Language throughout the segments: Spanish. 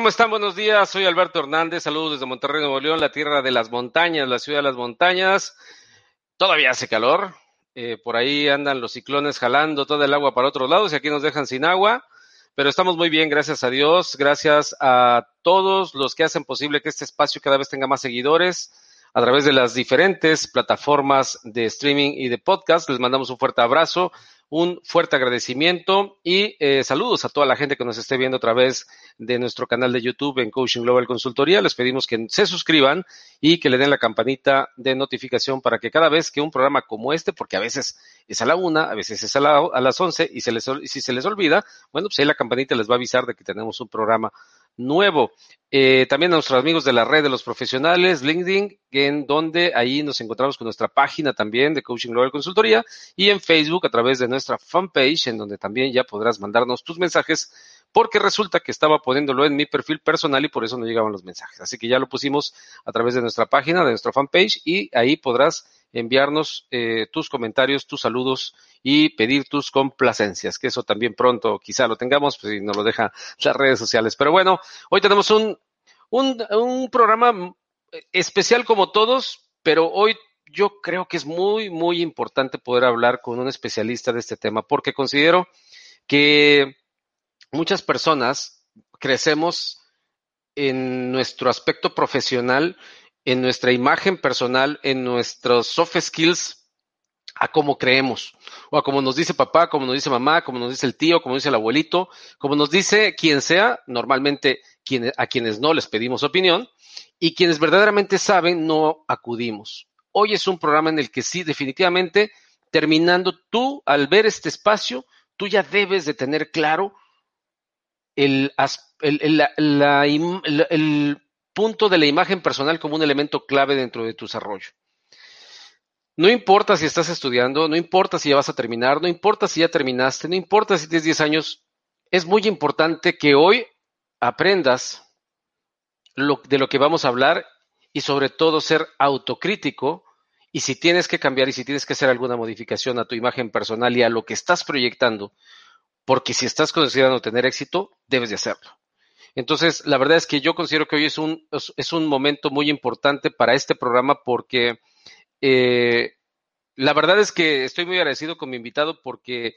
¿Cómo están? Buenos días. Soy Alberto Hernández. Saludos desde Monterrey, Nuevo León, la tierra de las montañas, la ciudad de las montañas. Todavía hace calor. Eh, por ahí andan los ciclones jalando toda el agua para otros lados y aquí nos dejan sin agua. Pero estamos muy bien, gracias a Dios. Gracias a todos los que hacen posible que este espacio cada vez tenga más seguidores a través de las diferentes plataformas de streaming y de podcast. Les mandamos un fuerte abrazo un fuerte agradecimiento y eh, saludos a toda la gente que nos esté viendo a través de nuestro canal de YouTube en Coaching Global Consultoría. Les pedimos que se suscriban y que le den la campanita de notificación para que cada vez que un programa como este, porque a veces es a la una, a veces es a, a las once y si se les olvida, bueno, pues ahí la campanita les va a avisar de que tenemos un programa nuevo. Eh, también a nuestros amigos de la red de los profesionales, LinkedIn, en donde ahí nos encontramos con nuestra página también de Coaching Global Consultoría y en Facebook a través de nuestra fanpage, en donde también ya podrás mandarnos tus mensajes, porque resulta que estaba poniéndolo en mi perfil personal y por eso no llegaban los mensajes. Así que ya lo pusimos a través de nuestra página, de nuestra fanpage y ahí podrás enviarnos eh, tus comentarios, tus saludos y pedir tus complacencias, que eso también pronto quizá lo tengamos, pues si nos lo deja las redes sociales. Pero bueno, hoy tenemos un, un, un programa especial como todos, pero hoy yo creo que es muy, muy importante poder hablar con un especialista de este tema, porque considero que muchas personas crecemos en nuestro aspecto profesional en nuestra imagen personal, en nuestros soft skills, a cómo creemos, o a como nos dice papá, como nos dice mamá, como nos dice el tío, como dice el abuelito, como nos dice quien sea, normalmente a quienes no les pedimos opinión, y quienes verdaderamente saben no acudimos. Hoy es un programa en el que sí, definitivamente, terminando tú, al ver este espacio, tú ya debes de tener claro el, punto de la imagen personal como un elemento clave dentro de tu desarrollo. No importa si estás estudiando, no importa si ya vas a terminar, no importa si ya terminaste, no importa si tienes 10 años, es muy importante que hoy aprendas de lo que vamos a hablar y sobre todo ser autocrítico y si tienes que cambiar y si tienes que hacer alguna modificación a tu imagen personal y a lo que estás proyectando, porque si estás considerando tener éxito, debes de hacerlo. Entonces, la verdad es que yo considero que hoy es un, es un momento muy importante para este programa porque eh, la verdad es que estoy muy agradecido con mi invitado porque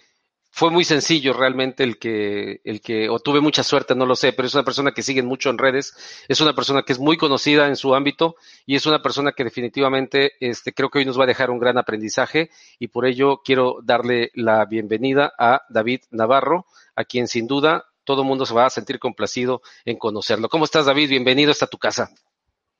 fue muy sencillo realmente el que, el que, o tuve mucha suerte, no lo sé, pero es una persona que siguen mucho en redes, es una persona que es muy conocida en su ámbito y es una persona que definitivamente este, creo que hoy nos va a dejar un gran aprendizaje y por ello quiero darle la bienvenida a David Navarro, a quien sin duda todo el mundo se va a sentir complacido en conocerlo. ¿Cómo estás, David? Bienvenido a tu casa.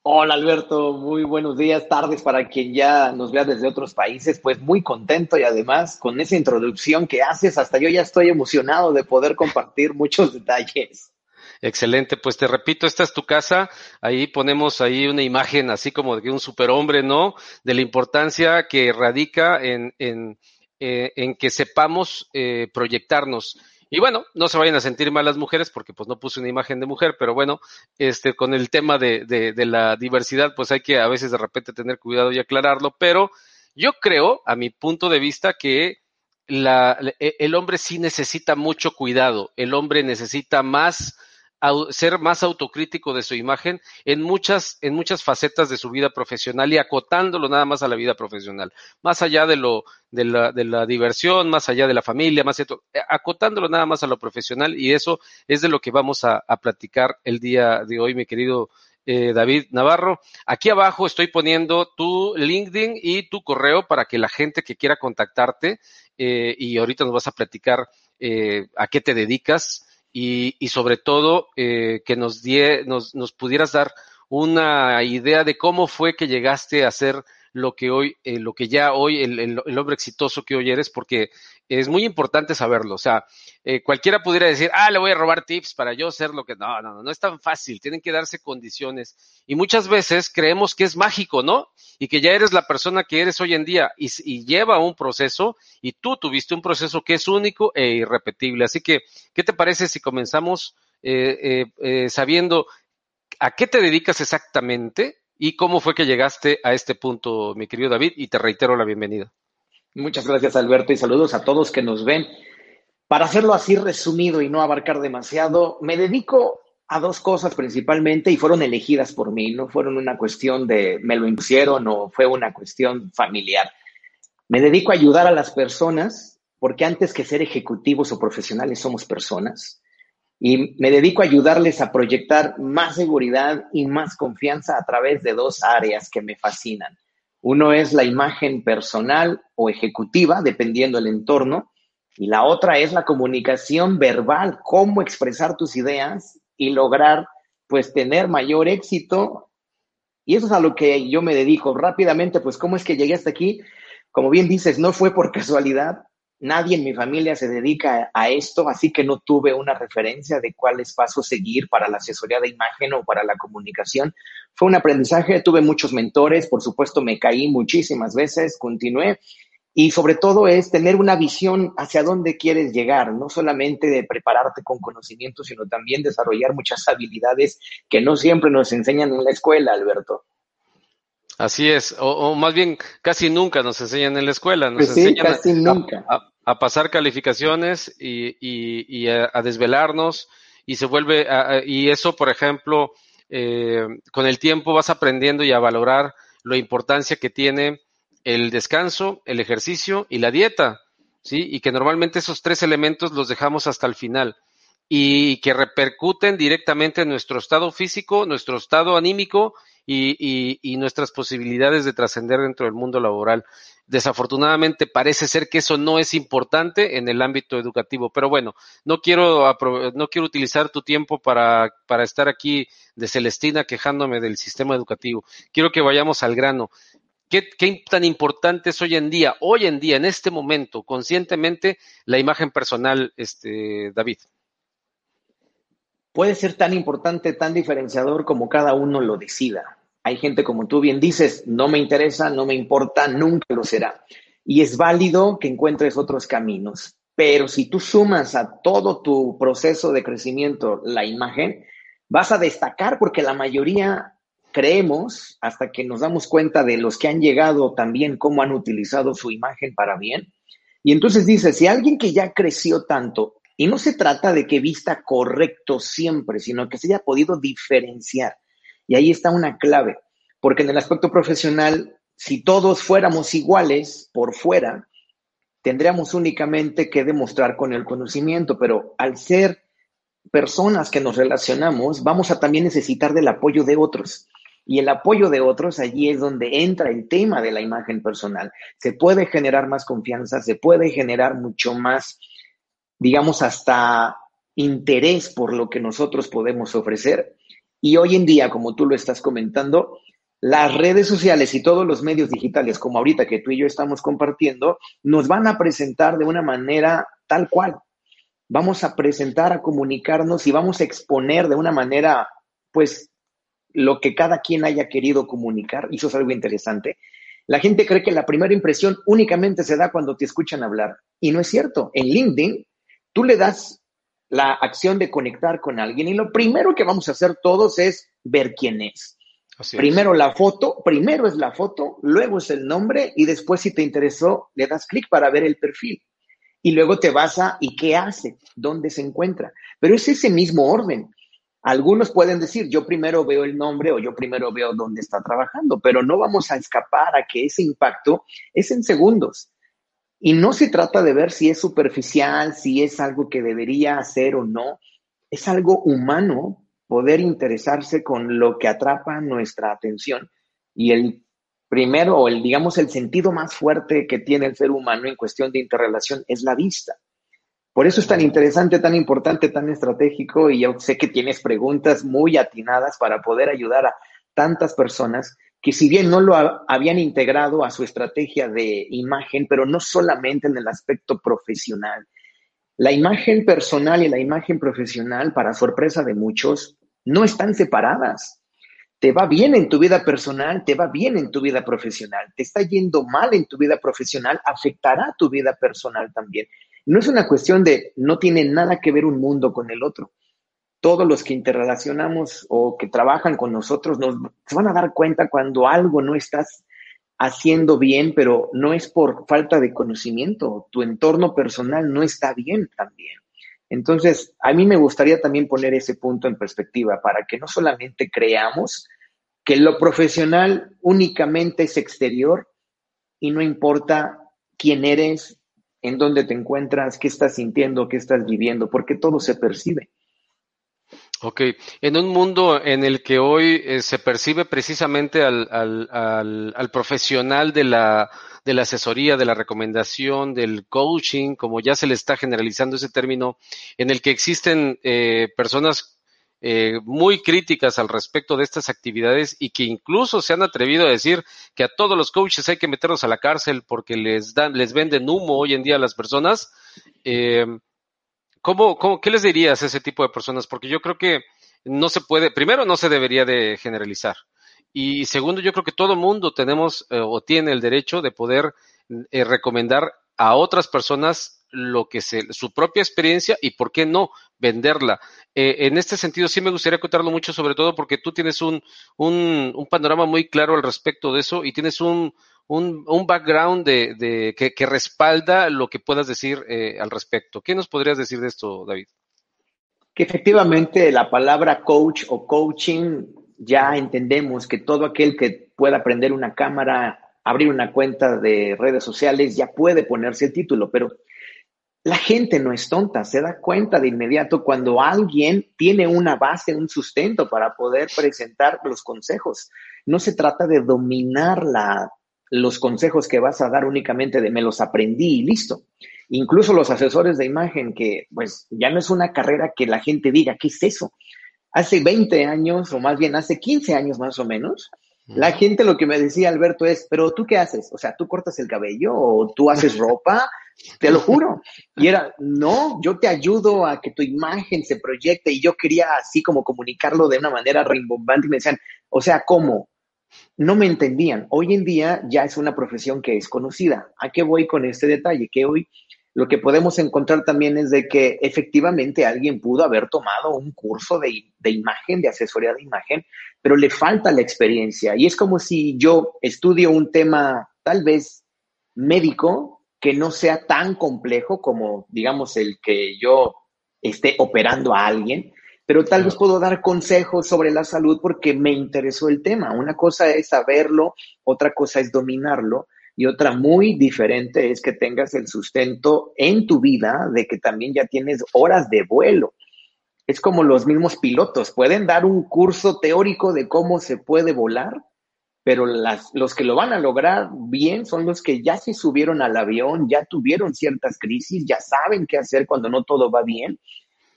Hola Alberto, muy buenos días, tardes para quien ya nos vea desde otros países, pues muy contento y además con esa introducción que haces, hasta yo ya estoy emocionado de poder compartir muchos detalles. Excelente, pues te repito, esta es tu casa, ahí ponemos ahí una imagen así como de un superhombre, ¿no? De la importancia que radica en, en, eh, en que sepamos eh, proyectarnos y bueno, no se vayan a sentir mal las mujeres porque pues no puse una imagen de mujer, pero bueno, este, con el tema de, de, la diversidad, pues hay que a veces de repente tener cuidado y aclararlo, pero yo creo, a mi punto de vista, que la, el hombre sí necesita mucho cuidado, el hombre necesita más ser más autocrítico de su imagen en muchas, en muchas facetas de su vida profesional y acotándolo nada más a la vida profesional, más allá de lo, de la, de la diversión, más allá de la familia, más eh, acotándolo nada más a lo profesional y eso es de lo que vamos a, a platicar el día de hoy, mi querido eh, David Navarro. Aquí abajo estoy poniendo tu LinkedIn y tu correo para que la gente que quiera contactarte eh, y ahorita nos vas a platicar eh, a qué te dedicas, y, y sobre todo eh, que nos, die, nos, nos pudieras dar una idea de cómo fue que llegaste a ser lo que hoy, eh, lo que ya hoy, el, el, hombre exitoso que hoy eres, porque es muy importante saberlo. O sea, eh, cualquiera pudiera decir, ah, le voy a robar tips para yo ser lo que. No, no, no, no es tan fácil. Tienen que darse condiciones. Y muchas veces creemos que es mágico, ¿no? Y que ya eres la persona que eres hoy en día y, y lleva un proceso y tú tuviste un proceso que es único e irrepetible. Así que, ¿qué te parece si comenzamos eh, sabiendo a qué te dedicas exactamente? ¿Y cómo fue que llegaste a este punto, mi querido David? Y te reitero la bienvenida. Muchas gracias, Alberto, y saludos a todos que nos ven. Para hacerlo así resumido y no abarcar demasiado, me dedico a dos cosas principalmente y fueron elegidas por mí, no fueron una cuestión de me lo impusieron o fue una cuestión familiar. Me dedico a ayudar a las personas porque antes que ser ejecutivos o profesionales somos personas y me dedico a ayudarles a proyectar más seguridad y más confianza a través de dos áreas que me fascinan. Uno es la imagen personal o ejecutiva, dependiendo del entorno, y la otra es la comunicación verbal, cómo expresar tus ideas y lograr pues tener mayor éxito. Y eso es a lo que yo me dedico rápidamente, pues cómo es que llegué hasta aquí. Como bien dices, no fue por casualidad, Nadie en mi familia se dedica a esto, así que no tuve una referencia de cuáles pasos seguir para la asesoría de imagen o para la comunicación. Fue un aprendizaje, tuve muchos mentores, por supuesto me caí muchísimas veces, continué y sobre todo es tener una visión hacia dónde quieres llegar, no solamente de prepararte con conocimiento, sino también desarrollar muchas habilidades que no siempre nos enseñan en la escuela, Alberto. Así es, o, más bien casi nunca nos enseñan en la escuela, nos pues sí, casi nunca a pasar calificaciones y, y, a, desvelarnos y se vuelve, y eso, por ejemplo, eh, con el tiempo vas aprendiendo y a valorar la importancia que tiene el descanso, el ejercicio y la dieta, ¿sí? Y que normalmente esos tres elementos los dejamos hasta el final y que repercuten directamente en nuestro estado físico, nuestro estado anímico y, y nuestras posibilidades de trascender dentro del mundo laboral. Desafortunadamente parece ser que eso no es importante en el ámbito educativo, pero bueno, no quiero, no quiero utilizar tu tiempo para, para estar aquí de Celestina quejándome del sistema educativo. Quiero que vayamos al grano. ¿Qué, ¿Qué, tan importante es hoy en día, hoy en día, en este momento, conscientemente, la imagen personal, este, David? Puede ser tan importante, tan diferenciador como cada uno lo decida. Hay gente, como tú bien dices, no me interesa, no me importa, nunca lo será. Y es válido que encuentres otros caminos. Pero si tú sumas a todo tu proceso de crecimiento la imagen, vas a destacar porque la mayoría creemos, hasta que nos damos cuenta de los que han llegado también, cómo han utilizado su imagen para bien. Y entonces dice, si alguien que ya creció tanto, y no se trata de que vista correcto siempre, sino que se haya podido diferenciar, y ahí está una clave, porque en el aspecto profesional, si todos fuéramos iguales por fuera, tendríamos únicamente que demostrar con el conocimiento, pero al ser personas que nos relacionamos, vamos a también necesitar del apoyo de otros. Y el apoyo de otros, allí es donde entra el tema de la imagen personal. Se puede generar más confianza, se puede generar mucho más, digamos, hasta interés por lo que nosotros podemos ofrecer. Y hoy en día, como tú lo estás comentando, las redes sociales y todos los medios digitales, como ahorita que tú y yo estamos compartiendo, nos van a presentar de una manera tal cual. Vamos a presentar, a comunicarnos y vamos a exponer de una manera, pues, lo que cada quien haya querido comunicar. Y eso es algo interesante. La gente cree que la primera impresión únicamente se da cuando te escuchan hablar. Y no es cierto. En LinkedIn, tú le das la acción de conectar con alguien y lo primero que vamos a hacer todos es ver quién es. primero la foto, primero es la foto, luego es el nombre y después si te interesó le das clic para ver el perfil. Y luego te vas a ¿y qué hace? ¿Dónde se encuentra? Pero es ese mismo orden. Algunos pueden decir, yo primero veo el nombre o yo primero veo dónde está trabajando, pero no vamos a escapar a que ese impacto es en segundos. Y no se trata de ver si es superficial, si es algo que debería hacer o no. Es algo humano poder interesarse con lo que atrapa nuestra atención. Y el primero, o el, digamos, el sentido más fuerte que tiene el ser humano en cuestión de interrelación es la vista. Por eso es tan interesante, tan importante, tan estratégico y yo sé que tienes preguntas muy atinadas para poder ayudar a tantas personas que si bien no lo habían integrado a su estrategia de imagen, pero no solamente en el aspecto profesional. La imagen personal y la imagen profesional, para sorpresa de muchos, no están separadas. Te va bien en tu vida personal, te va bien en tu vida profesional. Te está yendo mal en tu vida profesional, afectará tu vida personal también. No es una cuestión de no tiene nada que ver un mundo con el otro todos los que interrelacionamos o que trabajan con nosotros nos se van a dar cuenta cuando algo no estás haciendo bien, pero no es por falta de conocimiento, tu entorno personal no está bien también. Entonces, a mí me gustaría también poner ese punto en perspectiva para que no solamente creamos que lo profesional únicamente es exterior y no importa quién eres, en dónde te encuentras, qué estás sintiendo, qué estás viviendo, porque todo se percibe. Ok, en un mundo en el que hoy eh, se percibe precisamente al, profesional de la, de la asesoría, de la recomendación, del coaching, como ya se le está generalizando ese término, en el que existen eh, personas eh, muy críticas al respecto de estas actividades y que incluso se han atrevido a decir que a todos los coaches hay que meterlos a la cárcel porque les dan, les venden humo hoy en día a las personas. Eh, ¿cómo, cómo, qué les dirías a ese tipo de personas? Porque yo creo que no se puede, primero no se debería de generalizar. Y segundo, yo creo que todo mundo tenemos eh, o tiene el derecho de poder recomendar a otras personas lo que se, su propia experiencia y por qué no venderla. Eh, en este sentido, sí me gustaría contarlo mucho, sobre todo porque tú tienes un, un, un panorama muy claro al respecto de eso y tienes un, un, un background de, de que, respalda lo que puedas decir eh, al respecto. ¿Qué nos podrías decir de esto, David? Que efectivamente la palabra coach o coaching ya entendemos que todo aquel que pueda aprender una cámara, abrir una cuenta de redes sociales, ya puede ponerse el título, pero la gente no es tonta, se da cuenta de inmediato cuando alguien tiene una base, un sustento para poder presentar los consejos. No se trata de dominar la, los consejos que vas a dar únicamente de me los aprendí y listo. Incluso los asesores de imagen, que pues ya no es una carrera que la gente diga, ¿qué es eso? Hace 20 años, o más bien hace 15 años más o menos, la gente lo que me decía Alberto es, pero tú qué haces? O sea, tú cortas el cabello o tú haces ropa te lo juro. Y era, no, yo te ayudo a que tu imagen se proyecte y yo quería así como comunicarlo de una manera rimbombante y me decían, o sea, ¿cómo? No me entendían. Hoy en día ya es una profesión que es conocida. ¿A qué voy con este detalle? Que hoy lo que podemos encontrar también es de que efectivamente alguien pudo haber tomado un curso de, de, imagen, de asesoría de imagen, pero le falta la experiencia. Y es como si yo estudio un tema tal vez médico, que no sea tan complejo como, digamos, el que yo esté operando a alguien, pero tal vez puedo dar consejos sobre la salud porque me interesó el tema. Una cosa es saberlo, otra cosa es dominarlo y otra muy diferente es que tengas el sustento en tu vida de que también ya tienes horas de vuelo. Es como los mismos pilotos, pueden dar un curso teórico de cómo se puede volar, pero las, los que lo van a lograr bien son los que ya se subieron al avión, ya tuvieron ciertas crisis, ya saben qué hacer cuando no todo va bien.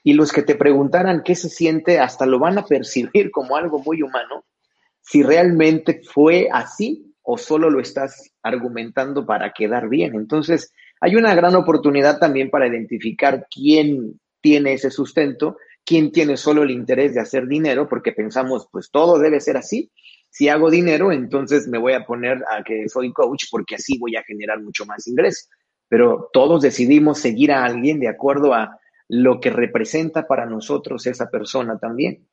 Y los que te preguntaran qué se siente, hasta lo van a percibir como algo muy humano, si realmente fue así o solo lo estás argumentando para quedar bien. Entonces, hay una gran oportunidad también para identificar quién tiene ese sustento, quién tiene solo el interés de hacer dinero, porque pensamos, pues todo debe ser así, si hago dinero, entonces me voy a poner a que soy coach porque así voy a generar mucho más ingreso. Pero todos decidimos seguir a alguien de acuerdo a lo que representa para nosotros esa persona también.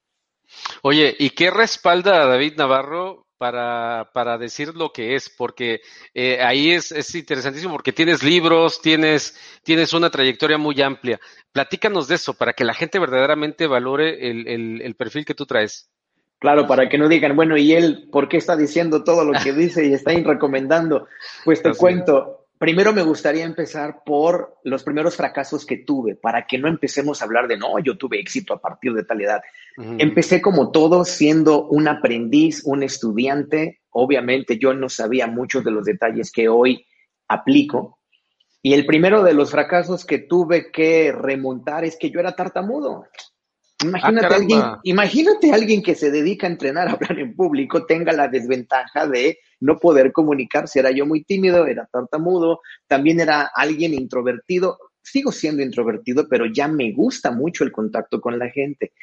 Oye, ¿y qué respalda a David Navarro para, para decir lo que es? Porque eh, ahí es, es, interesantísimo porque tienes libros, tienes, tienes una trayectoria muy amplia. Platícanos de eso para que la gente verdaderamente valore el, el, el perfil que tú traes. Claro, para que no digan, bueno, ¿y él por qué está diciendo todo lo que dice y está recomendando? Pues te cuento, primero me gustaría empezar por los primeros fracasos que tuve, para que no empecemos a hablar de, no, yo tuve éxito a partir de tal edad. Empecé como todo siendo un aprendiz, un estudiante. Obviamente yo no sabía muchos de los detalles que hoy aplico. Y el primero de los fracasos que tuve que remontar es que yo era tartamudo. Imagínate, ah, alguien, imagínate alguien que se dedica a entrenar a hablar en público tenga la desventaja de no poder comunicarse. Era yo muy tímido, era tartamudo, también era alguien introvertido. Sigo siendo introvertido, pero ya me gusta mucho el contacto con la gente.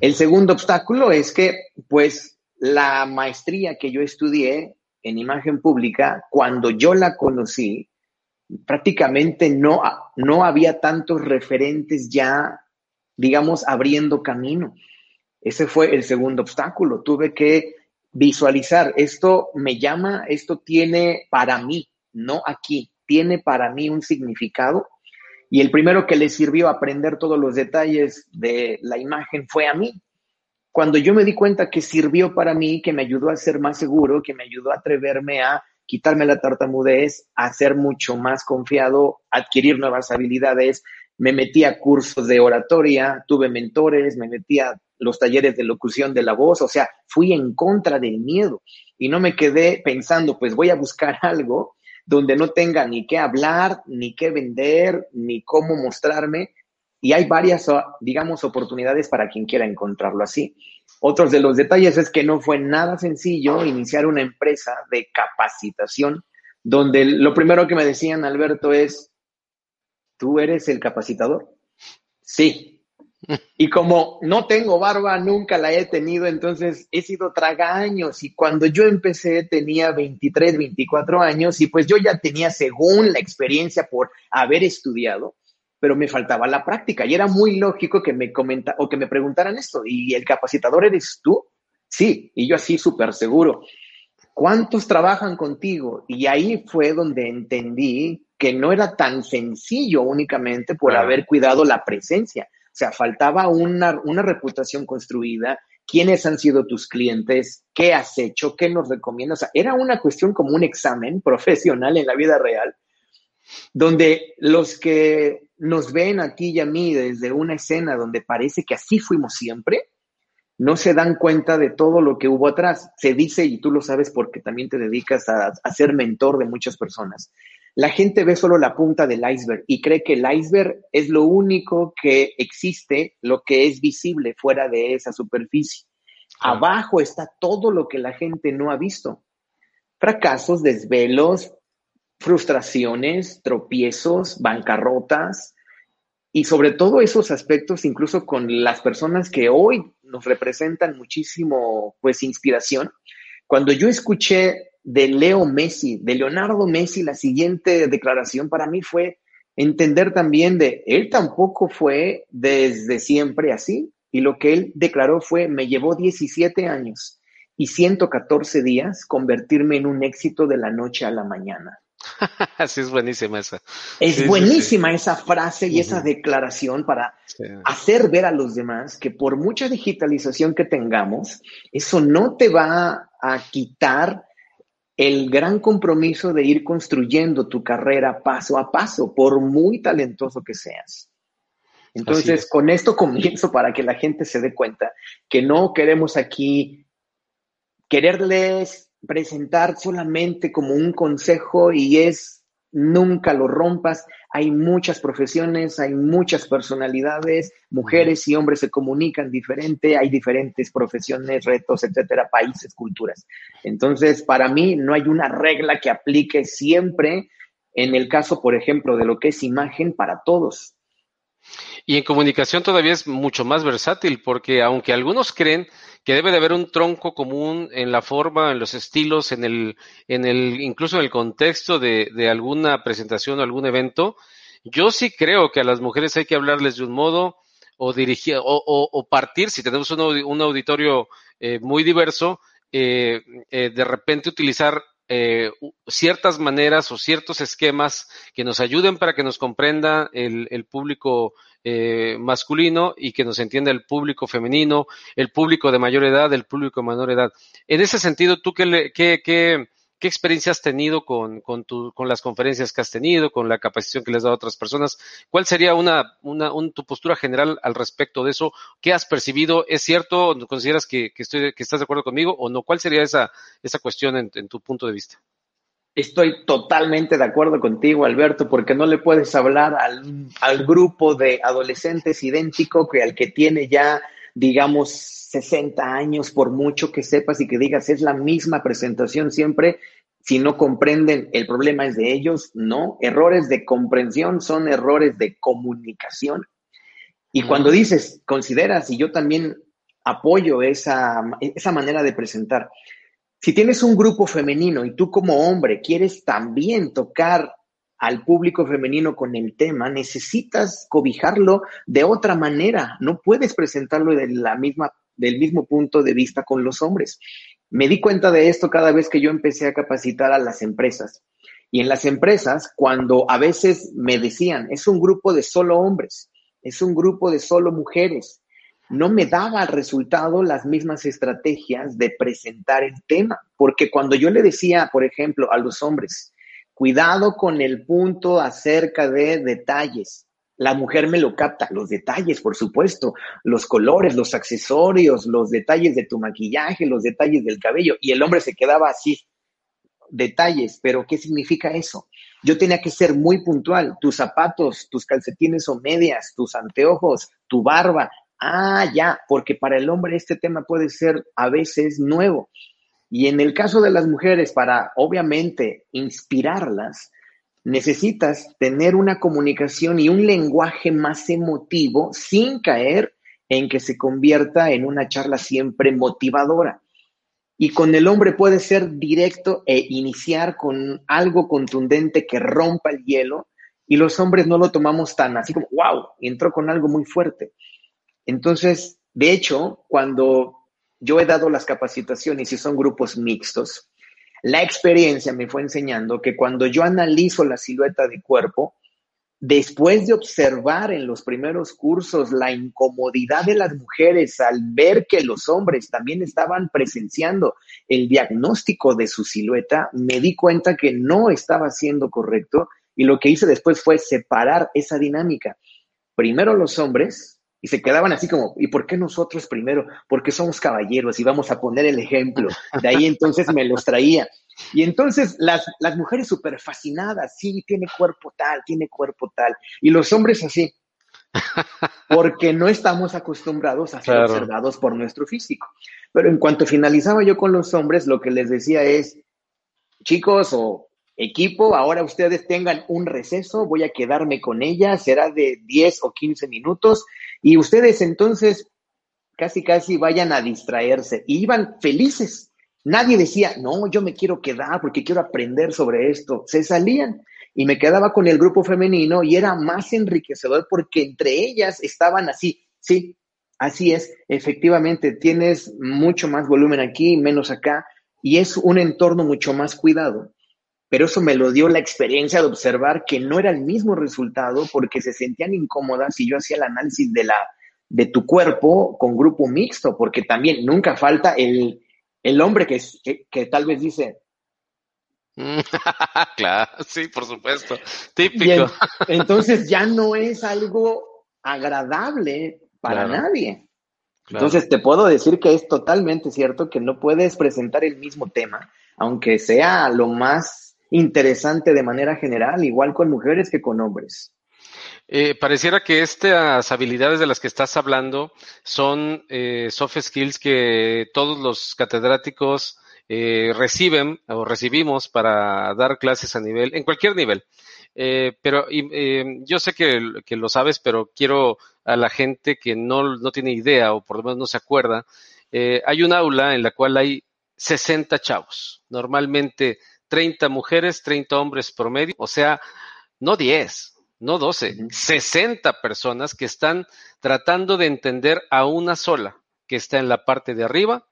El segundo obstáculo es que, pues, la maestría que yo estudié en imagen pública, cuando yo la conocí, prácticamente no, no había tantos referentes ya digamos, abriendo camino. Ese fue el segundo obstáculo. Tuve que visualizar, esto me llama, esto tiene para mí, no aquí, tiene para mí un significado. Y el primero que le sirvió aprender todos los detalles de la imagen fue a mí. Cuando yo me di cuenta que sirvió para mí, que me ayudó a ser más seguro, que me ayudó a atreverme a quitarme la tartamudez, a ser mucho más confiado, adquirir nuevas habilidades, me metí a cursos de oratoria, tuve mentores, me metí a los talleres de locución de la voz, o sea, fui en contra del miedo y no me quedé pensando, pues voy a buscar algo donde no tenga ni qué hablar, ni qué vender, ni cómo mostrarme. Y hay varias, digamos, oportunidades para quien quiera encontrarlo así. Otros de los detalles es que no fue nada sencillo iniciar una empresa de capacitación, donde lo primero que me decían, Alberto, es, ¿tú eres el capacitador? Sí, y como no tengo barba, nunca la he tenido, entonces he sido tragaños. Y cuando yo empecé tenía 23, 24 años y pues yo ya tenía, según la experiencia por haber estudiado, pero me faltaba la práctica. Y era muy lógico que me comenta o que me preguntaran esto. ¿Y el capacitador eres tú? Sí, y yo así súper seguro. ¿Cuántos trabajan contigo? Y ahí fue donde entendí que no era tan sencillo únicamente por haber cuidado la presencia, o sea, faltaba una, una reputación construida, quiénes han sido tus clientes, qué has hecho, qué nos recomiendas. O sea, era una cuestión como un examen profesional en la vida real, donde los que nos ven a ti y a mí desde una escena donde parece que así fuimos siempre, no se dan cuenta de todo lo que hubo atrás. Se dice, y tú lo sabes porque también te dedicas a, a ser mentor de muchas personas, la gente ve solo la punta del iceberg y cree que el iceberg es lo único que existe, lo que es visible fuera de esa superficie. Abajo está todo lo que la gente no ha visto. Fracasos, desvelos, frustraciones, tropiezos, bancarrotas y sobre todo esos aspectos, incluso con las personas que hoy nos representan muchísimo, pues, inspiración. Cuando yo escuché de Leo Messi, de Leonardo Messi, la siguiente declaración para mí fue entender también de él tampoco fue desde siempre así. Y lo que él declaró fue, me llevó 17 años y 114 días convertirme en un éxito de la noche a la mañana. Así es buenísima esa. Es buenísima esa frase y esa declaración para hacer ver a los demás que por mucha digitalización que tengamos, eso no te va a quitar el gran compromiso de ir construyendo tu carrera paso a paso, por muy talentoso que seas. Entonces, con esto comienzo para que la gente se dé cuenta que no queremos aquí quererles presentar solamente como un consejo y es nunca lo rompas. Hay muchas profesiones, hay muchas personalidades, mujeres y hombres se comunican diferente, hay diferentes profesiones, retos, etcétera, países, culturas. Entonces, para mí no hay una regla que aplique siempre en el caso, por ejemplo, de lo que es imagen para todos. Y en comunicación todavía es mucho más versátil, porque aunque algunos creen que debe de haber un tronco común en la forma, en los estilos, en el, en el, incluso en el contexto de, de alguna presentación o algún evento, yo sí creo que a las mujeres hay que hablarles de un modo o dirigir o, o, partir, si tenemos un, un auditorio eh, muy diverso, eh, eh, de repente utilizar eh, ciertas maneras o ciertos esquemas que nos ayuden para que nos comprenda el, público eh, masculino y que nos entienda el público femenino, el público de mayor edad, el público de menor edad. En ese sentido, ¿tú qué, qué, qué, qué experiencia has tenido con, con, tu, con las conferencias que has tenido, con la capacitación que les has dado a otras personas? ¿Cuál sería una, una un, tu postura general al respecto de eso? ¿Qué has percibido? ¿Es cierto? ¿Consideras que, que, estoy, estás de acuerdo conmigo o no? ¿Cuál sería esa, esa cuestión en, en tu punto de vista? Estoy totalmente de acuerdo contigo, Alberto, porque no le puedes hablar al, al, grupo de adolescentes idéntico que al que tiene ya, digamos, 60 años, por mucho que sepas y que digas, es la misma presentación siempre. Si no comprenden, el problema es de ellos. No, errores de comprensión son errores de comunicación. Y cuando dices, consideras, y yo también apoyo esa, esa manera de presentar, si tienes un grupo femenino y tú como hombre quieres también tocar al público femenino con el tema, necesitas cobijarlo de otra manera. No puedes presentarlo de la misma, del mismo punto de vista con los hombres. Me di cuenta de esto cada vez que yo empecé a capacitar a las empresas. Y en las empresas, cuando a veces me decían, es un grupo de solo hombres, es un grupo de solo mujeres, no me daba al resultado las mismas estrategias de presentar el tema, porque cuando yo le decía, por ejemplo, a los hombres, cuidado con el punto acerca de detalles, la mujer me lo capta, los detalles, por supuesto, los colores, los accesorios, los detalles de tu maquillaje, los detalles del cabello, y el hombre se quedaba así, detalles, pero ¿qué significa eso? Yo tenía que ser muy puntual, tus zapatos, tus calcetines o medias, tus anteojos, tu barba, ah, ya, porque para el hombre este tema puede ser a veces nuevo. Y en el caso de las mujeres, para obviamente inspirarlas, necesitas tener una comunicación y un lenguaje más emotivo sin caer en que se convierta en una charla siempre motivadora. Y con el hombre puede ser directo e iniciar con algo contundente que rompa el hielo y los hombres no lo tomamos tan así como, wow, entró con algo muy fuerte. Entonces, de hecho, cuando yo he dado las capacitaciones y son grupos mixtos, la experiencia me fue enseñando que cuando yo analizo la silueta de cuerpo, después de observar en los primeros cursos la incomodidad de las mujeres al ver que los hombres también estaban presenciando el diagnóstico de su silueta, me di cuenta que no estaba siendo correcto y lo que hice después fue separar esa dinámica. Primero los hombres y se quedaban así como, ¿y por qué nosotros primero? Porque somos caballeros y vamos a poner el ejemplo. De ahí entonces me los traía. Y entonces las, las mujeres súper fascinadas, sí, tiene cuerpo tal, tiene cuerpo tal. Y los hombres así, porque no estamos acostumbrados a ser observados por nuestro físico. Pero en cuanto finalizaba yo con los hombres, lo que les decía es, chicos o equipo, ahora ustedes tengan un receso, voy a quedarme con ella, será de 10 o 15 minutos y ustedes entonces casi casi vayan a distraerse y iban felices. Nadie decía, no, yo me quiero quedar porque quiero aprender sobre esto. Se salían y me quedaba con el grupo femenino y era más enriquecedor porque entre ellas estaban así, sí, así es, efectivamente, tienes mucho más volumen aquí, menos acá y es un entorno mucho más cuidado pero eso me lo dio la experiencia de observar que no era el mismo resultado porque se sentían incómodas y yo hacía el análisis de la de tu cuerpo con grupo mixto, porque también nunca falta el, el hombre que, que, tal vez dice, claro, sí, por supuesto. Típico. entonces ya no es algo agradable para nadie. Entonces te puedo decir que es totalmente cierto que no puedes presentar el mismo tema, aunque sea lo más interesante de manera general, igual con mujeres que con hombres. Eh, pareciera que estas habilidades de las que estás hablando son eh, soft skills que todos los catedráticos eh, reciben o recibimos para dar clases a nivel, en cualquier nivel. pero yo sé que, que, lo sabes, pero quiero a la gente que no, no tiene idea o por lo menos no se acuerda. hay un aula en la cual hay 60 chavos. Normalmente 30 mujeres, 30 hombres promedio, o sea, no 10, no 12, 60 personas que están tratando de entender a una sola, que está en la parte de arriba,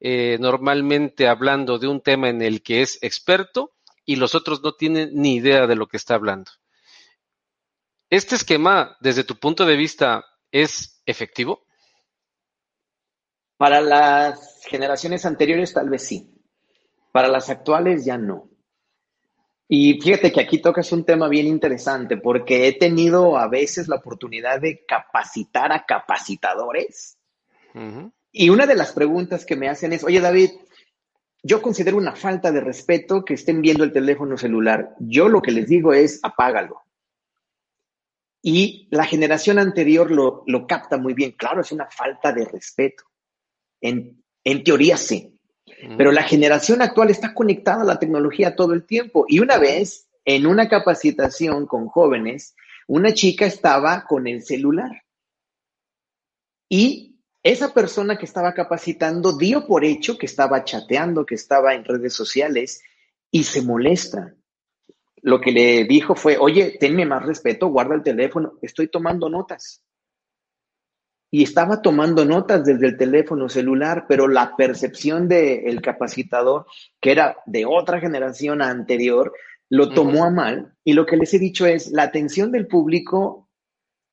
eh, normalmente hablando de un tema en el que es experto y los otros no tienen ni idea de lo que está hablando. ¿Este esquema, desde tu punto de vista, es efectivo? Para las generaciones anteriores tal vez sí. Para las actuales ya no. Y fíjate que aquí tocas un tema bien interesante porque he tenido a veces la oportunidad de capacitar a capacitadores. Y una de las preguntas que me hacen es, oye David, yo considero una falta de respeto que estén viendo el teléfono celular. Yo lo que les digo es, apágalo. Y la generación anterior lo, lo capta muy bien. Claro, es una falta de respeto. En, en teoría sí. Pero la generación actual está conectada a la tecnología todo el tiempo. Y una vez, en una capacitación con jóvenes, una chica estaba con el celular. Y esa persona que estaba capacitando dio por hecho que estaba chateando, que estaba en redes sociales y se molesta. Lo que le dijo fue, oye, tenme más respeto, guarda el teléfono, estoy tomando notas y estaba tomando notas desde el teléfono celular, pero la percepción del capacitador, que era de otra generación anterior, lo tomó a mal y lo que les he dicho es, la atención del público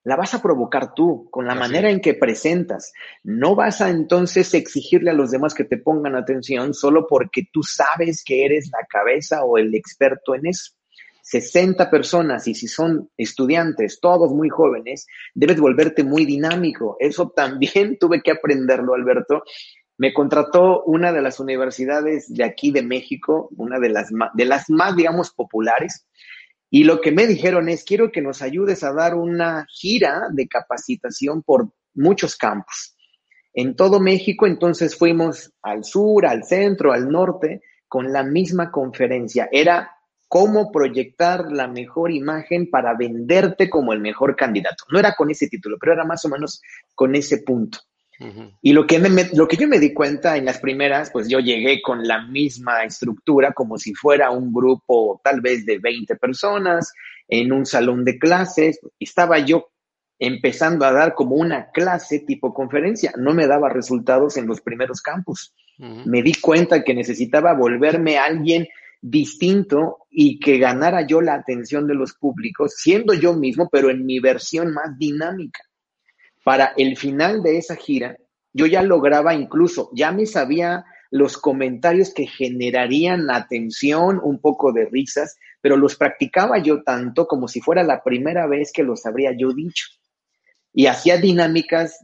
la vas a provocar tú con la manera en que presentas. No vas a entonces exigirle a los demás que te pongan atención solo porque tú sabes que eres la cabeza o el experto en eso. 60 personas y si son estudiantes, todos muy jóvenes, debes volverte muy dinámico. Eso también tuve que aprenderlo, Alberto. Me contrató una de las universidades de aquí de México, una de las, de las más, digamos, populares, y lo que me dijeron es, quiero que nos ayudes a dar una gira de capacitación por muchos campos. En todo México, entonces fuimos al sur, al centro, al norte, con la misma conferencia. Era cómo proyectar la mejor imagen para venderte como el mejor candidato. No era con ese título, pero era más o menos con ese punto. Y lo que, lo que yo me di cuenta en las primeras, pues yo llegué con la misma estructura, como si fuera un grupo tal vez de 20 personas en un salón de clases. Estaba yo empezando a dar como una clase tipo conferencia. No me daba resultados en los primeros campus. Me di cuenta que necesitaba volverme alguien distinto y que ganara yo la atención de los públicos, siendo yo mismo, pero en mi versión más dinámica para el final de esa gira, yo ya lograba incluso, ya me sabía los comentarios que generarían atención, un poco de risas, pero los practicaba yo tanto como si fuera la primera vez que los habría yo dicho. Y hacía dinámicas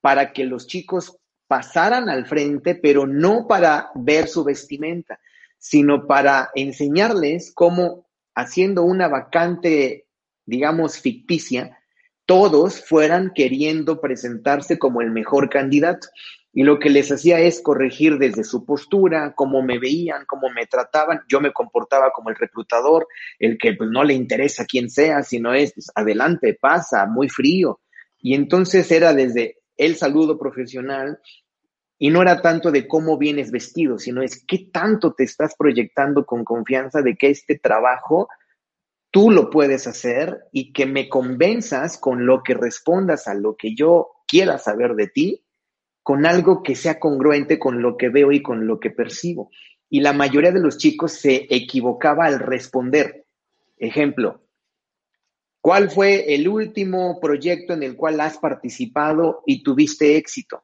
para que los chicos pasaran al frente, pero no para ver su vestimenta, sino para enseñarles cómo haciendo una vacante, digamos, ficticia, todos fueran queriendo presentarse como el mejor candidato. Y lo que les hacía es corregir desde su postura, cómo me veían, cómo me trataban. Yo me comportaba como el reclutador, el que pues, no le interesa quién sea, sino es pues, adelante, pasa, muy frío. Y entonces era desde el saludo profesional y no era tanto de cómo vienes vestido, sino es qué tanto te estás proyectando con confianza de que este trabajo tú lo puedes hacer y que me convenzas con lo que respondas a lo que yo quiera saber de ti, con algo que sea congruente con lo que veo y con lo que percibo. Y la mayoría de los chicos se equivocaba al responder. Ejemplo, ¿cuál fue el último proyecto en el cual has participado y tuviste éxito?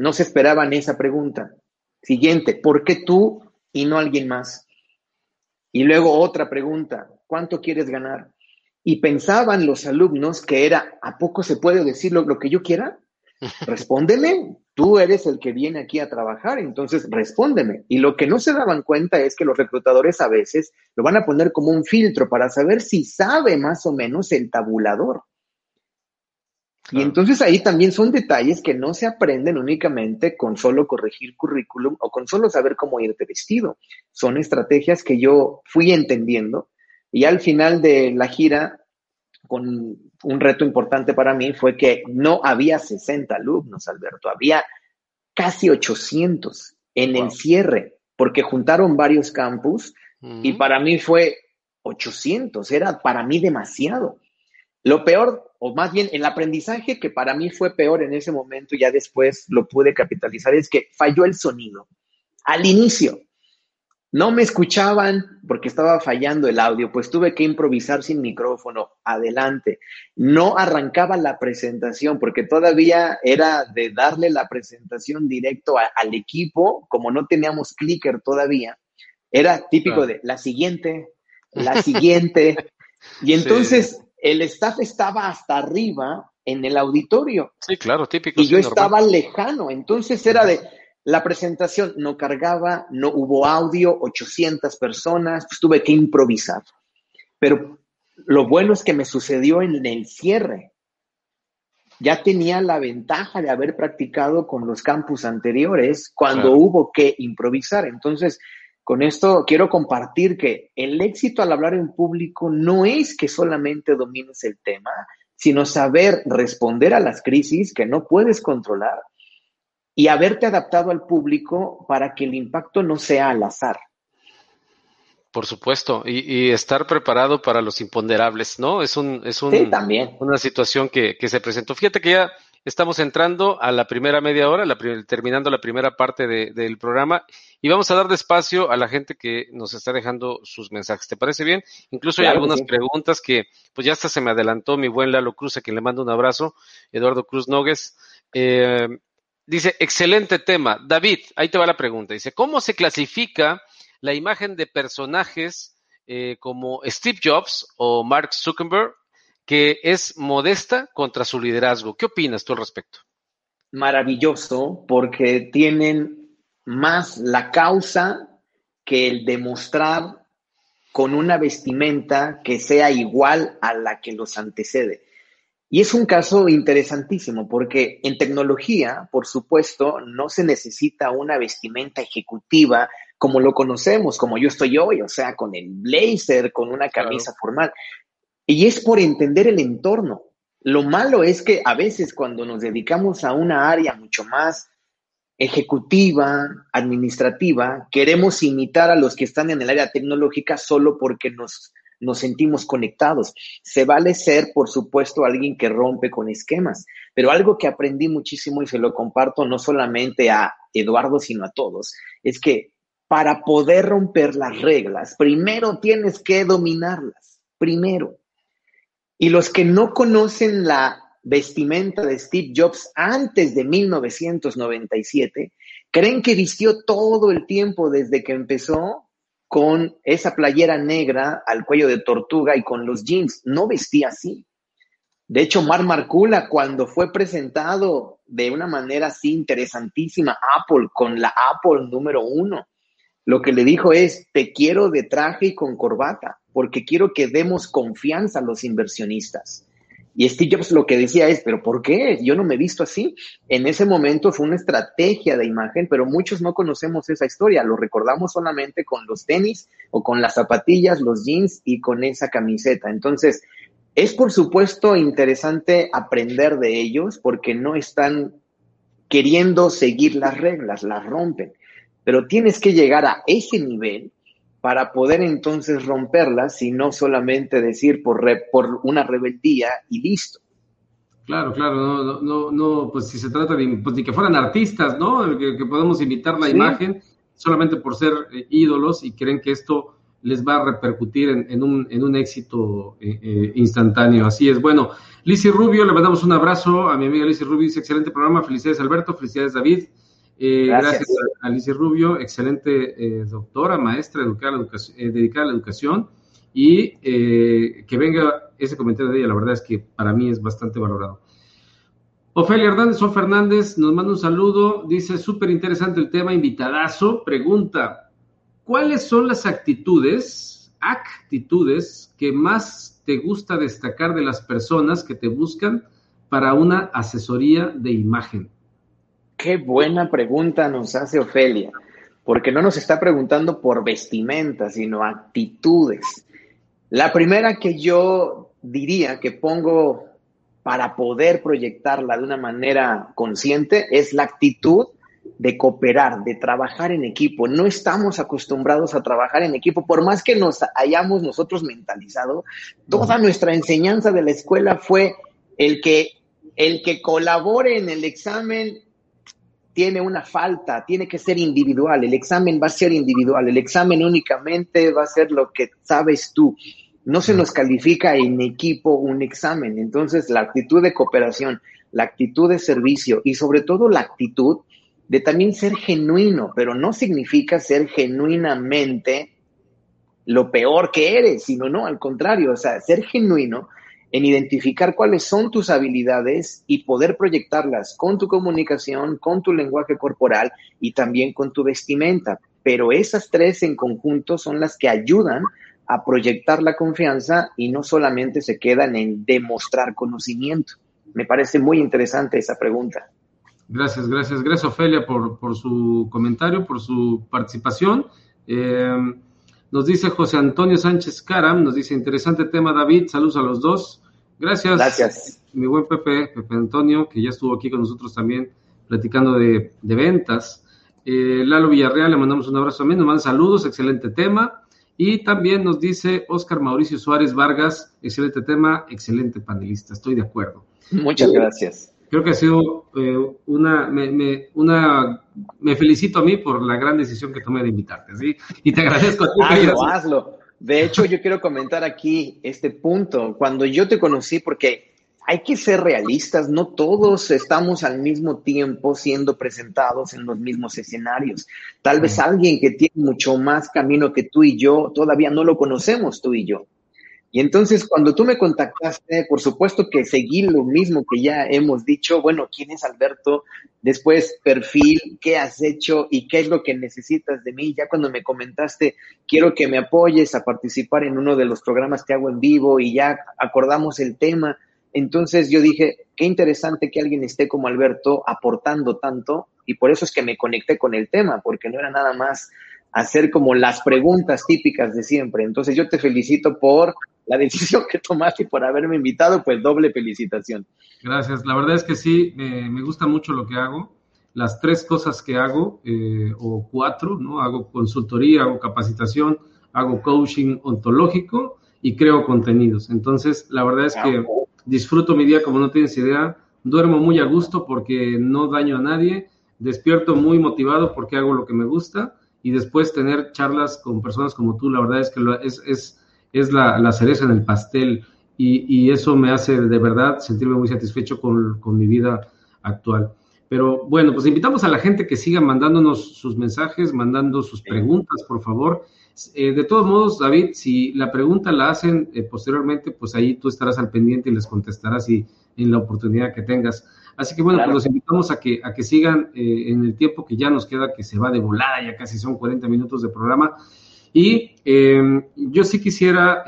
No se esperaban esa pregunta. Siguiente, ¿por qué tú y no alguien más? Y luego otra pregunta, ¿cuánto quieres ganar? Y pensaban los alumnos que era, ¿a poco se puede decir lo, que yo quiera? Respóndeme, tú eres el que viene aquí a trabajar, entonces respóndeme. Y lo que no se daban cuenta es que los reclutadores a veces lo van a poner como un filtro para saber si sabe más o menos el tabulador. Y entonces ahí también son detalles que no se aprenden únicamente con solo corregir currículum o con solo saber cómo irte vestido. Son estrategias que yo fui entendiendo y al final de la gira, con un reto importante para mí fue que no había 60 alumnos, Alberto, había casi 800 en el cierre, porque juntaron varios campus y para mí fue 800, era para mí demasiado. Lo peor, o más bien el aprendizaje que para mí fue peor en ese momento, ya después lo pude capitalizar, es que falló el sonido. Al inicio, no me escuchaban porque estaba fallando el audio, pues tuve que improvisar sin micrófono. Adelante. No arrancaba la presentación porque todavía era de darle la presentación directo al equipo, como no teníamos clicker todavía. Era típico de la siguiente, la siguiente. y entonces el staff estaba hasta arriba en el auditorio. Sí, claro, típico. Y yo estaba lejano. Entonces era de la presentación no cargaba, no hubo audio, 800 personas, pues tuve que improvisar. Pero lo bueno es que me sucedió en el cierre. Ya tenía la ventaja de haber practicado con los campus anteriores cuando hubo que improvisar. Entonces, con esto quiero compartir que el éxito al hablar en público no es que solamente domines el tema, sino saber responder a las crisis que no puedes controlar y haberte adaptado al público para que el impacto no sea al azar. Por supuesto, y, estar preparado para los imponderables, ¿no? Es un, es un, también. una situación que, que, se presentó. Fíjate que ya Estamos entrando a la primera media hora, terminando la primera parte del programa y vamos a dar despacio a la gente que nos está dejando sus mensajes. ¿Te parece bien? Incluso hay algunas preguntas que, pues ya hasta se me adelantó mi buen Lalo Cruz, a quien le mando un abrazo, Eduardo Cruz Nogues. Eh, dice, excelente tema. David, ahí te va la pregunta. Dice, ¿cómo se clasifica la imagen de personajes eh, como Steve Jobs o Mark Zuckerberg, que es modesta contra su liderazgo. ¿Qué opinas tú al respecto? Maravilloso, porque tienen más la causa que el demostrar con una vestimenta que sea igual a la que los antecede. Y es un caso interesantísimo porque en tecnología, por supuesto, no se necesita una vestimenta ejecutiva como lo conocemos, como yo estoy hoy, o sea, con el blazer, con una camisa formal. Y es por entender el entorno. Lo malo es que a veces cuando nos dedicamos a una área mucho más ejecutiva, administrativa, queremos imitar a los que están en el área tecnológica solo porque nos, sentimos conectados. Se vale ser, por supuesto, alguien que rompe con esquemas, pero algo que aprendí muchísimo y se lo comparto no solamente a Eduardo, sino a todos, es que para poder romper las reglas, primero tienes que dominarlas, primero. Y los que no conocen la vestimenta de Steve Jobs antes de 1997, creen que vistió todo el tiempo desde que empezó con esa playera negra al cuello de tortuga y con los jeans. No vestía así. De hecho, Mar Marcula, cuando fue presentado de una manera así interesantísima, Apple, con la Apple número uno, lo que le dijo es, te quiero de traje y con corbata, porque quiero que demos confianza a los inversionistas. Y Steve Jobs lo que decía es, pero ¿por qué? Yo no me he visto así. En ese momento fue una estrategia de imagen, pero muchos no conocemos esa historia. Lo recordamos solamente con los tenis o con las zapatillas, los jeans y con esa camiseta. Entonces, es por supuesto interesante aprender de ellos porque no están queriendo seguir las reglas, las rompen pero tienes que llegar a ese nivel para poder entonces romperlas y no solamente decir por, por una rebeldía y listo. Claro, claro, no, no, no, pues si se trata de, pues que fueran artistas, ¿no? Que, podemos imitar la imagen solamente por ser eh, ídolos y creen que esto les va a repercutir en, un, en un, éxito eh, eh, instantáneo. Así es. Bueno, Lizzie Rubio, le mandamos un abrazo a mi amiga Lizzie Rubio, dice excelente programa, felicidades Alberto, felicidades David. Eh, gracias. a Alicia Rubio, excelente eh, doctora, maestra dedicada a, la educación, eh, dedicada a la educación y que venga ese comentario de ella, la verdad es que para mí es bastante valorado. Ofelia Hernández o Fernández nos manda un saludo, dice súper interesante el tema, invitadazo, pregunta, ¿cuáles son las actitudes, actitudes que más te gusta destacar de las personas que te buscan para una asesoría de imagen? Qué buena pregunta nos hace Ofelia, porque no nos está preguntando por vestimenta, sino actitudes. La primera que yo diría que pongo para poder proyectarla de una manera consciente es la actitud de cooperar, de trabajar en equipo. No estamos acostumbrados a trabajar en equipo, por más que nos hayamos nosotros mentalizado, toda nuestra enseñanza de la escuela fue el que el que colabore en el examen tiene una falta, tiene que ser individual, el examen va a ser individual, el examen únicamente va a ser lo que sabes tú. No se nos califica en equipo un examen, entonces la actitud de cooperación, la actitud de servicio y sobre todo la actitud de también ser genuino, pero no significa ser genuinamente lo peor que eres, sino no, al contrario, o sea, ser genuino en identificar cuáles son tus habilidades y poder proyectarlas con tu comunicación, con tu lenguaje corporal y también con tu vestimenta. Pero esas tres en conjunto son las que ayudan a proyectar la confianza y no solamente se quedan en demostrar conocimiento. Me parece muy interesante esa pregunta. Gracias, gracias. Gracias, Ofelia, por, su comentario, por su participación. Eh, nos dice José Antonio Sánchez Caram, nos dice interesante tema, David. Saludos a los dos. Gracias. Gracias. Mi buen Pepe, Pepe Antonio, que ya estuvo aquí con nosotros también platicando de, ventas. Eh, Lalo Villarreal, le mandamos un abrazo también, nos manda saludos, excelente tema. Y también nos dice Oscar Mauricio Suárez Vargas, excelente tema, excelente panelista, estoy de acuerdo. Muchas gracias. Creo que ha sido eh, una, me, una, me felicito a mí por la gran decisión que tomé de invitarte, ¿sí? Y te agradezco a ti. Hazlo, hazlo. De hecho, yo quiero comentar aquí este punto. Cuando yo te conocí, porque hay que ser realistas, no todos estamos al mismo tiempo siendo presentados en los mismos escenarios. Tal vez alguien que tiene mucho más camino que tú y yo, todavía no lo conocemos tú y yo. Y entonces cuando tú me contactaste, por supuesto que seguí lo mismo que ya hemos dicho, bueno, ¿quién es Alberto? Después, perfil, ¿qué has hecho y qué es lo que necesitas de mí? Ya cuando me comentaste, quiero que me apoyes a participar en uno de los programas que hago en vivo y ya acordamos el tema. Entonces yo dije, qué interesante que alguien esté como Alberto aportando tanto y por eso es que me conecté con el tema, porque no era nada más hacer como las preguntas típicas de siempre. Entonces yo te felicito por la decisión que tomaste y por haberme invitado, pues doble felicitación. Gracias, la verdad es que sí, me gusta mucho lo que hago. Las tres cosas que hago, eh, o cuatro, ¿no? Hago consultoría, hago capacitación, hago coaching ontológico y creo contenidos. Entonces, la verdad es que disfruto mi día como no tienes idea, duermo muy a gusto porque no daño a nadie, despierto muy motivado porque hago lo que me gusta y después tener charlas con personas como tú, la verdad es que es, es, es la, la, cereza en el pastel y, y, eso me hace de verdad sentirme muy satisfecho con, con mi vida actual. Pero bueno, pues invitamos a la gente que siga mandándonos sus mensajes, mandando sus preguntas, por favor. Eh, de todos modos, David, si la pregunta la hacen eh, posteriormente, pues ahí tú estarás al pendiente y les contestarás y, en la oportunidad que tengas. Así que bueno, pues los invitamos a que, a que sigan eh, en el tiempo que ya nos queda, que se va de volada, ya casi son 40 minutos de programa. Y em, yo sí quisiera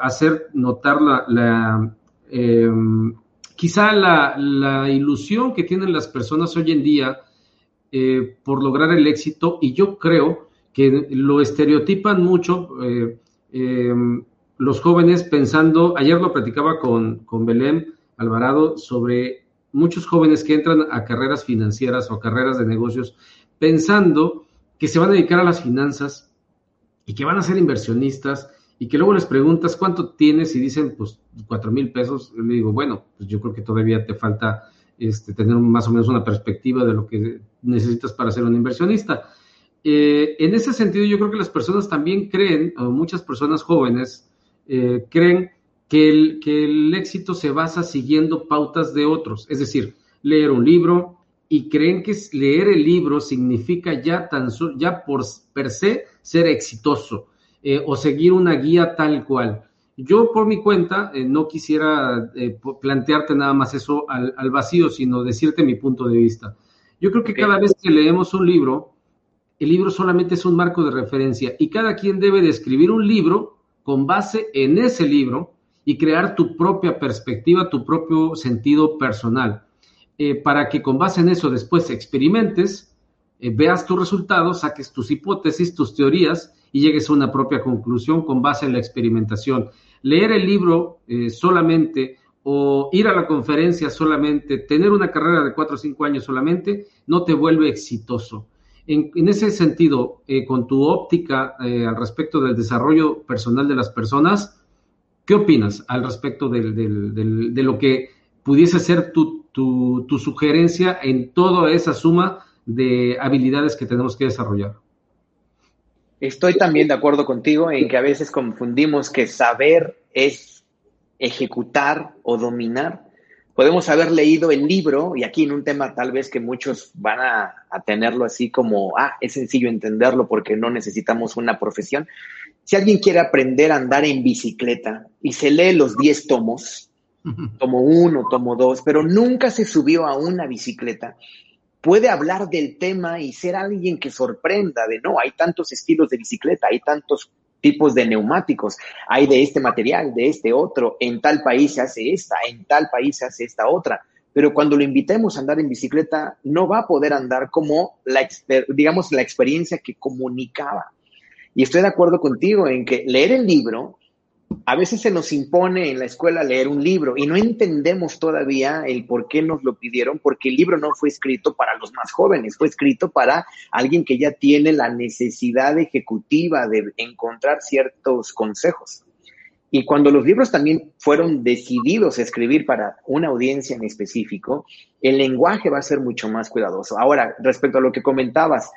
hacer notar la, la em, quizá la, la, ilusión que tienen las personas hoy en día por lograr el éxito, y yo creo que lo estereotipan mucho eh, eh, los jóvenes pensando, ayer lo platicaba con, con Belén Alvarado sobre muchos jóvenes que entran a carreras financieras o carreras de negocios pensando que se van a dedicar a las finanzas y que van a ser inversionistas y que luego les preguntas cuánto tienes y dicen pues cuatro mil pesos, le digo, bueno, pues yo creo que todavía te falta este, tener más o menos una perspectiva de lo que necesitas para ser un inversionista. Eh, en ese sentido, yo creo que las personas también creen, o muchas personas jóvenes, eh, creen que el, que el éxito se basa siguiendo pautas de otros, es decir, leer un libro y creen que leer el libro significa ya, tan ya por per se ser exitoso eh, o seguir una guía tal cual. Yo por mi cuenta no quisiera plantearte nada más eso al, al, vacío, sino decirte mi punto de vista. Yo creo que cada vez que leemos un libro, el libro solamente es un marco de referencia y cada quien debe de escribir un libro con base en ese libro y crear tu propia perspectiva, tu propio sentido personal, eh, para que con base en eso después experimentes, eh, veas tus resultados, saques tus hipótesis, tus teorías y llegues a una propia conclusión con base en la experimentación. Leer el libro eh, solamente o ir a la conferencia solamente, tener una carrera de cuatro o cinco años solamente, no te vuelve exitoso. En, ese sentido, con tu óptica al respecto del desarrollo personal de las personas, ¿qué opinas al respecto de lo que pudiese ser tu, sugerencia en toda esa suma de habilidades que tenemos que desarrollar? Estoy también de acuerdo contigo en que a veces confundimos que saber es ejecutar o dominar podemos haber leído el libro, y aquí en un tema tal vez que muchos van a, tenerlo así como, ah, es sencillo entenderlo porque no necesitamos una profesión. Si alguien quiere aprender a andar en bicicleta y se lee los 10 tomos, tomo uno, tomo dos, pero nunca se subió a una bicicleta, puede hablar del tema y ser alguien que sorprenda de, no, hay tantos estilos de bicicleta, hay tantos tipos de neumáticos. Hay de este material, de este otro. En tal país se hace esta, en tal país se hace esta otra. Pero cuando lo invitemos a andar en bicicleta, no va a poder andar como la, digamos, la experiencia que comunicaba. Y estoy de acuerdo contigo en que leer el libro a veces se nos impone en la escuela leer un libro y no entendemos todavía el por qué nos lo pidieron, porque el libro no fue escrito para los más jóvenes, fue escrito para alguien que ya tiene la necesidad ejecutiva de encontrar ciertos consejos. Y cuando los libros también fueron decididos a escribir para una audiencia en específico, el lenguaje va a ser mucho más cuidadoso. Ahora, respecto a lo que comentabas,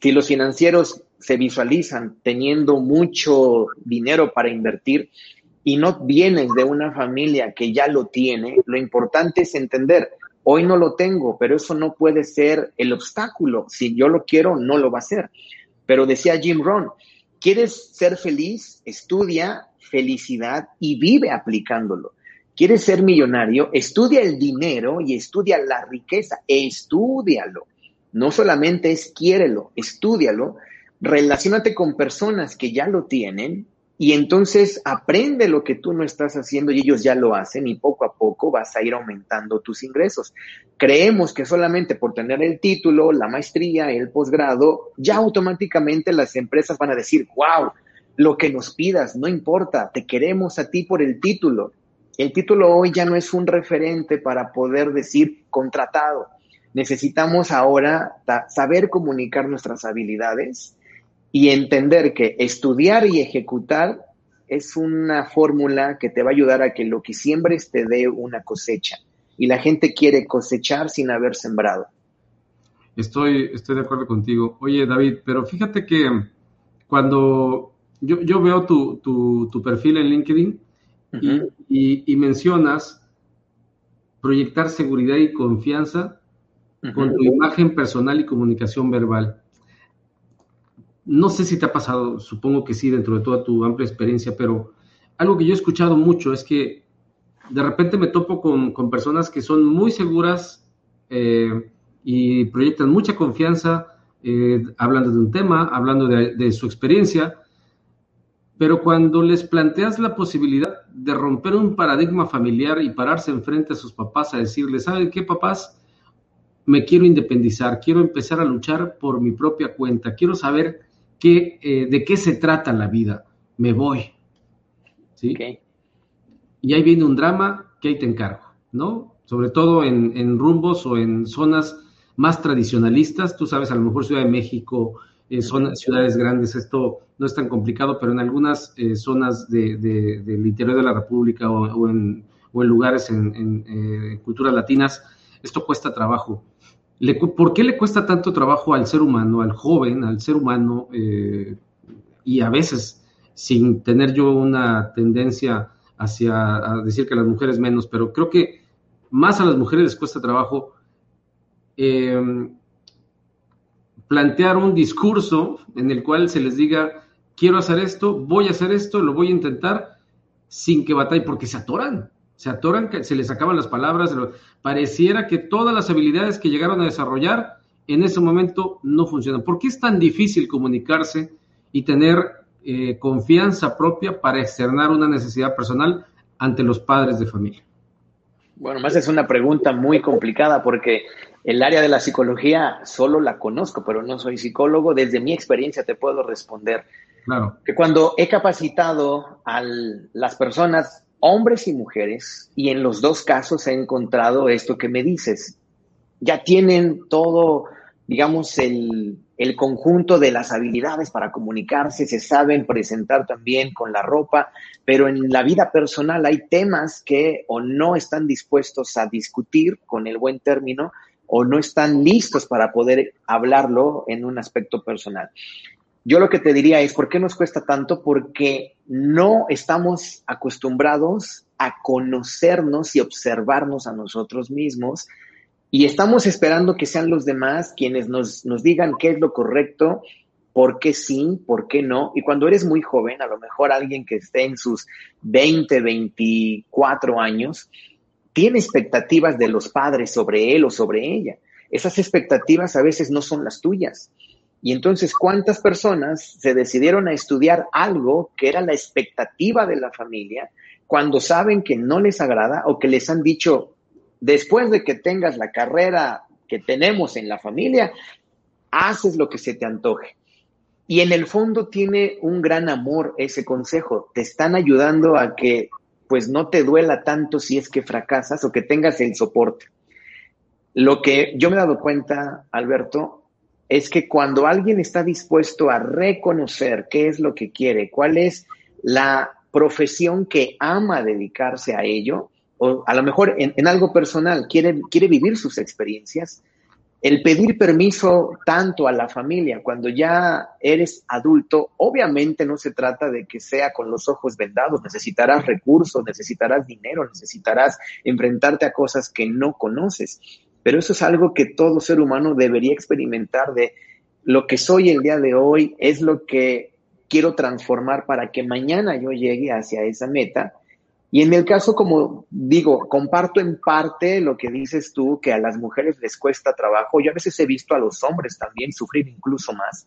si los financieros se visualizan teniendo mucho dinero para invertir y no vienes de una familia que ya lo tiene, lo importante es entender, hoy no lo tengo, pero eso no puede ser el obstáculo. Si yo lo quiero, no lo va a ser. Pero decía Jim Rohn, ¿quieres ser feliz? Estudia felicidad y vive aplicándolo. ¿Quieres ser millonario? Estudia el dinero y estudia la riqueza. Estúdialo. No solamente es quiérelo, estúdialo. Relaciónate con personas que ya lo tienen y entonces aprende lo que tú no estás haciendo y ellos ya lo hacen y poco a poco vas a ir aumentando tus ingresos. Creemos que solamente por tener el título, la maestría, el posgrado, ya automáticamente las empresas van a decir, wow, lo que nos pidas, no importa, te queremos a ti por el título. El título hoy ya no es un referente para poder decir contratado. Necesitamos ahora saber comunicar nuestras habilidades y entender que estudiar y ejecutar es una fórmula que te va a ayudar a que lo que siembres te dé una cosecha. Y la gente quiere cosechar sin haber sembrado. Estoy, estoy de acuerdo contigo. Oye, David, pero fíjate que cuando yo, yo veo tu, tu, perfil en LinkedIn y, mencionas proyectar seguridad y confianza con tu imagen personal y comunicación verbal. No sé si te ha pasado, supongo que sí, dentro de toda tu amplia experiencia, pero algo que yo he escuchado mucho es que de repente me topo con, con personas que son muy seguras eh, y proyectan mucha confianza, eh, hablando de un tema, hablando de, de su experiencia, pero cuando les planteas la posibilidad de romper un paradigma familiar y pararse enfrente a sus papás a decirles, ¿saben qué, papás? Me quiero independizar, quiero empezar a luchar por mi propia cuenta, quiero saber qué, eh, de qué se trata la vida, me voy. ¿Sí? Y ahí viene un drama que ahí te encargo, ¿no? Sobre todo en, en rumbos o en zonas más tradicionalistas, tú sabes, a lo mejor Ciudad de México, eh, son ciudades grandes, esto no es tan complicado, pero en algunas eh, zonas del interior de la República o, en, lugares en, eh, culturas latinas, esto cuesta trabajo. ¿Por qué le cuesta tanto trabajo al ser humano, al joven, al ser humano, y a veces sin tener yo una tendencia hacia decir que a las mujeres menos, pero creo que más a las mujeres les cuesta trabajo plantear un discurso en el cual se les diga, quiero hacer esto, voy a hacer esto, lo voy a intentar, sin que batalle, porque se atoran, se atoran, se les acaban las palabras, pareciera que todas las habilidades que llegaron a desarrollar en ese momento no funcionan. ¿Por qué es tan difícil comunicarse y tener eh, confianza propia para externar una necesidad personal ante los padres de familia? Bueno, más es una pregunta muy complicada porque el área de la psicología solo la conozco, pero no soy psicólogo. Desde mi experiencia te puedo responder claro. que cuando he capacitado a las personas, hombres y mujeres, y en los dos casos he encontrado esto que me dices, ya tienen todo, digamos, el, el conjunto de las habilidades para comunicarse, se saben presentar también con la ropa, pero en la vida personal hay temas que o no están dispuestos a discutir con el buen término o no están listos para poder hablarlo en un aspecto personal. Yo lo que te diría es, ¿por qué nos cuesta tanto? Porque no estamos acostumbrados a conocernos y observarnos a nosotros mismos y estamos esperando que sean los demás quienes nos, nos digan qué es lo correcto, por qué sí, por qué no. Y cuando eres muy joven, a lo mejor alguien que esté en sus 20, 24 años, tiene expectativas de los padres sobre él o sobre ella. Esas expectativas a veces no son las tuyas. Y entonces, ¿cuántas personas se decidieron a estudiar algo que era la expectativa de la familia cuando saben que no les agrada o que les han dicho, después de que tengas la carrera que tenemos en la familia, haces lo que se te antoje? Y en el fondo tiene un gran amor ese consejo. Te están ayudando a que pues no te duela tanto si es que fracasas o que tengas el soporte. Lo que yo me he dado cuenta, Alberto, es que cuando alguien está dispuesto a reconocer qué es lo que quiere, cuál es la profesión que ama dedicarse a ello, o a lo mejor en, algo personal quiere, quiere vivir sus experiencias, el pedir permiso tanto a la familia cuando ya eres adulto, obviamente no se trata de que sea con los ojos vendados, necesitarás recursos, necesitarás dinero, necesitarás enfrentarte a cosas que no conoces, pero eso es algo que todo ser humano debería experimentar de lo que soy el día de hoy, es lo que quiero transformar para que mañana yo llegue hacia esa meta y en el caso, como digo, comparto en parte lo que dices tú, que a las mujeres les cuesta trabajo. Yo a veces he visto a los hombres también sufrir incluso más,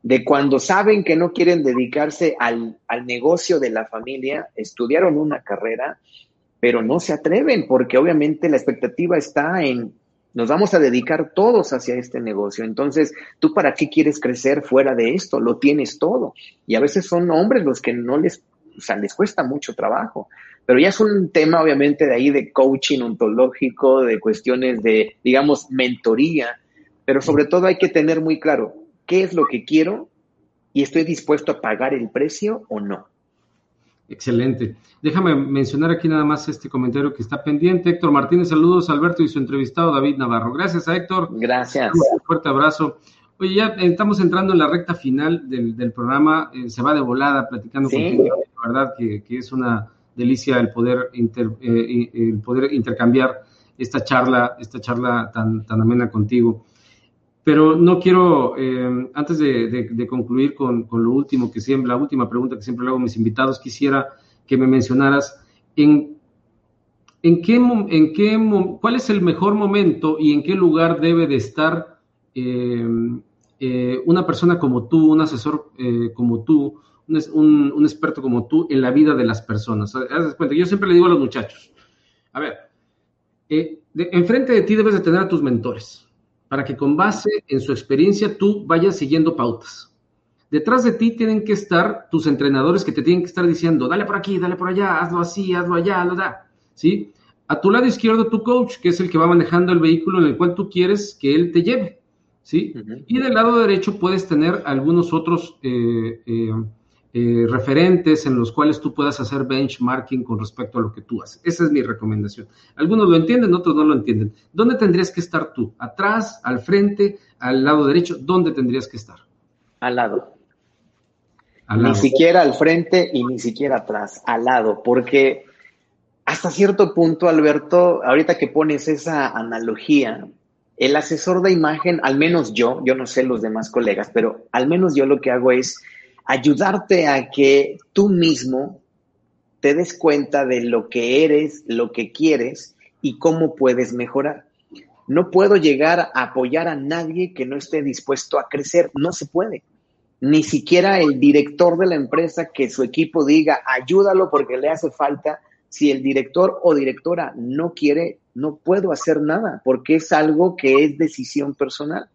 de cuando saben que no quieren dedicarse al, al negocio de la familia, estudiaron una carrera, pero no se atreven porque obviamente la expectativa está en, nos vamos a dedicar todos hacia este negocio. Entonces, ¿tú para qué quieres crecer fuera de esto? Lo tienes todo. Y a veces son hombres los que no les o sea, les cuesta mucho trabajo. Pero ya es un tema, obviamente, de ahí de coaching ontológico, de cuestiones de, digamos, mentoría, pero sobre todo hay que tener muy claro qué es lo que quiero y estoy dispuesto a pagar el precio o no. Excelente. Déjame mencionar aquí nada más este comentario que está pendiente. Héctor Martínez, saludos Alberto y su entrevistado David Navarro. Gracias a Héctor. Gracias. Un fuerte abrazo. Oye, ya estamos entrando en la recta final del, programa, eh, se va de volada platicando contigo, la verdad que, es una delicia el poder, eh, el poder intercambiar esta charla, esta charla tan, tan amena contigo. Pero no quiero, eh, antes de, concluir con, lo último que siempre, la última pregunta que siempre le hago a mis invitados, quisiera que me mencionaras en, en qué, en qué, cuál es el mejor momento y en qué lugar debe de estar eh, eh, una persona como tú, un asesor como tú, un, experto como tú en la vida de las personas. Yo siempre le digo a los muchachos, a ver, enfrente de ti debes de tener a tus mentores, para que con base en su experiencia tú vayas siguiendo pautas. Detrás de ti tienen que estar tus entrenadores que te tienen que estar diciendo, dale por aquí, dale por allá, hazlo así, hazlo allá, lo da, ¿sí? A tu lado izquierdo tu coach, que es el que va manejando el vehículo en el cual tú quieres que él te lleve. ¿sí? Y del lado derecho puedes tener algunos otros eh, eh, eh, referentes en los cuales tú puedas hacer benchmarking con respecto a lo que tú haces. Esa es mi recomendación. Algunos lo entienden, otros no lo entienden. ¿Dónde tendrías que estar tú? ¿Atrás, al frente, al lado derecho? ¿Dónde tendrías que estar? Al lado. Al lado. Ni siquiera al frente y ni siquiera atrás, al lado, porque hasta cierto punto, Alberto, ahorita que pones esa analogía, el asesor de imagen, al menos yo, yo no sé los demás colegas, pero al menos yo lo que hago es ayudarte a que tú mismo te des cuenta de lo que eres, lo que quieres y cómo puedes mejorar. No puedo llegar a apoyar a nadie que no esté dispuesto a crecer, no se puede. Ni siquiera el director de la empresa que su equipo diga, ayúdalo porque le hace falta, si el director o directora no quiere, no puedo hacer nada porque es algo que es decisión personal.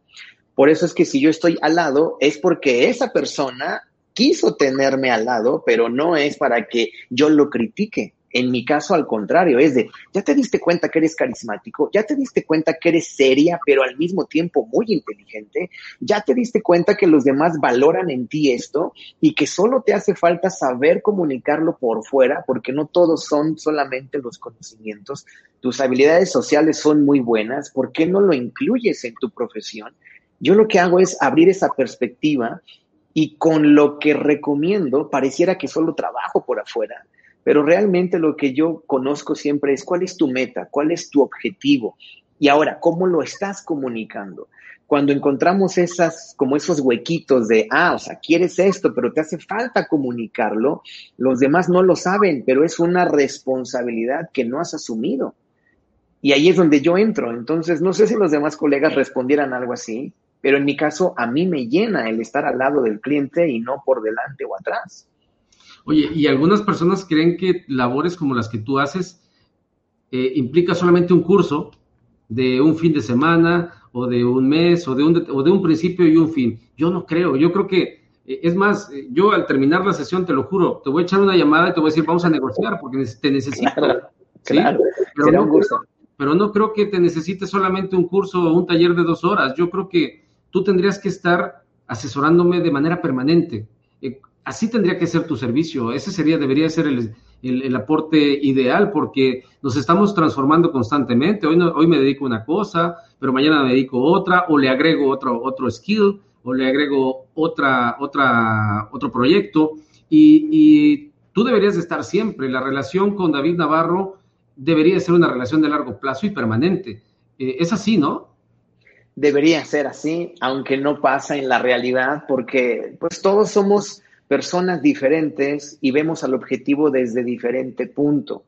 Por eso es que si yo estoy al lado, es porque esa persona quiso tenerme al lado, pero no es para que yo lo critique. En mi caso, al contrario, es de, ya te diste cuenta que eres carismático, ya te diste cuenta que eres seria, pero al mismo tiempo muy inteligente, ya te diste cuenta que los demás valoran en ti esto y que solo te hace falta saber comunicarlo por fuera, porque no todos son solamente los conocimientos. Tus habilidades sociales son muy buenas, ¿por qué no lo incluyes en tu profesión? Yo lo que hago es abrir esa perspectiva y con lo que recomiendo, pareciera que solo trabajo por afuera pero realmente lo que yo conozco siempre es cuál es tu meta, cuál es tu objetivo y ahora cómo lo estás comunicando. Cuando encontramos esas, como esos huequitos de, ah, o sea, quieres esto, pero te hace falta comunicarlo, los demás no lo saben, pero es una responsabilidad que no has asumido. Y ahí es donde yo entro. Entonces, no sé si los demás colegas respondieran algo así, pero en mi caso, a mí me llena el estar al lado del cliente y no por delante o atrás. Oye, y algunas personas creen que labores como las que tú haces eh, implica solamente un curso de un fin de semana o de un mes o de un, o de un principio y un fin. Yo no creo, yo creo que, eh, es más, eh, yo al terminar la sesión, te lo juro, te voy a echar una llamada y te voy a decir, vamos a negociar porque te necesito. Claro, Pero, no, pero no creo que te necesites solamente un curso o un taller de dos horas. Yo creo que tú tendrías que estar asesorándome de manera permanente. así tendría que ser tu servicio. Ese sería, debería ser el, aporte ideal porque nos estamos transformando constantemente. Hoy, hoy me dedico a una cosa, pero mañana me dedico a otra, o le agrego otro, otro skill, o le agrego otra, otra, otro proyecto. Y, tú deberías de estar siempre. La relación con David Navarro debería ser una relación de largo plazo y permanente. Eh, es así, ¿no? Debería ser así, aunque no pasa en la realidad, porque pues todos somos personas diferentes y vemos al objetivo desde diferente punto.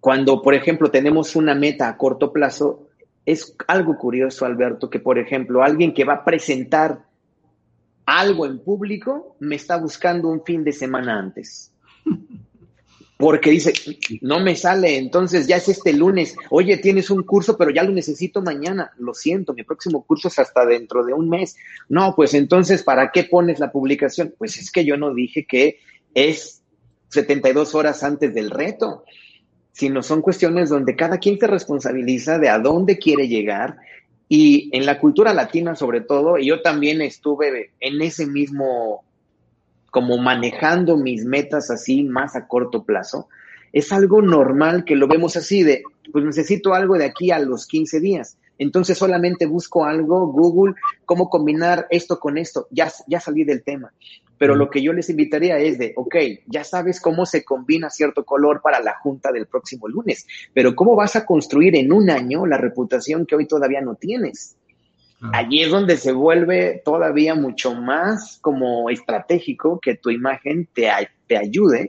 Cuando, por ejemplo, tenemos una meta a corto plazo, es algo curioso, Alberto, que, por ejemplo, alguien que va a presentar algo en público me está buscando un fin de semana antes porque dice, no me sale, entonces ya es este lunes, oye, tienes un curso, pero ya lo necesito mañana, lo siento, mi próximo curso es hasta dentro de un mes. No, pues entonces, ¿para qué pones la publicación? Pues es que yo no dije que es 72 horas antes del reto, sino son cuestiones donde cada quien se responsabiliza de a dónde quiere llegar. Y en la cultura latina sobre todo, y yo también estuve en ese mismo como manejando mis metas así más a corto plazo, es algo normal que lo vemos así de, pues necesito algo de aquí a los 15 días. Entonces solamente busco algo, Google, cómo combinar esto con esto. Ya, ya salí del tema. Pero lo que yo les invitaría es de, ok, ya sabes cómo se combina cierto color para la junta del próximo lunes, pero ¿cómo vas a construir en un año la reputación que hoy todavía no tienes? Allí es donde se vuelve todavía mucho más como estratégico que tu imagen te, te ayude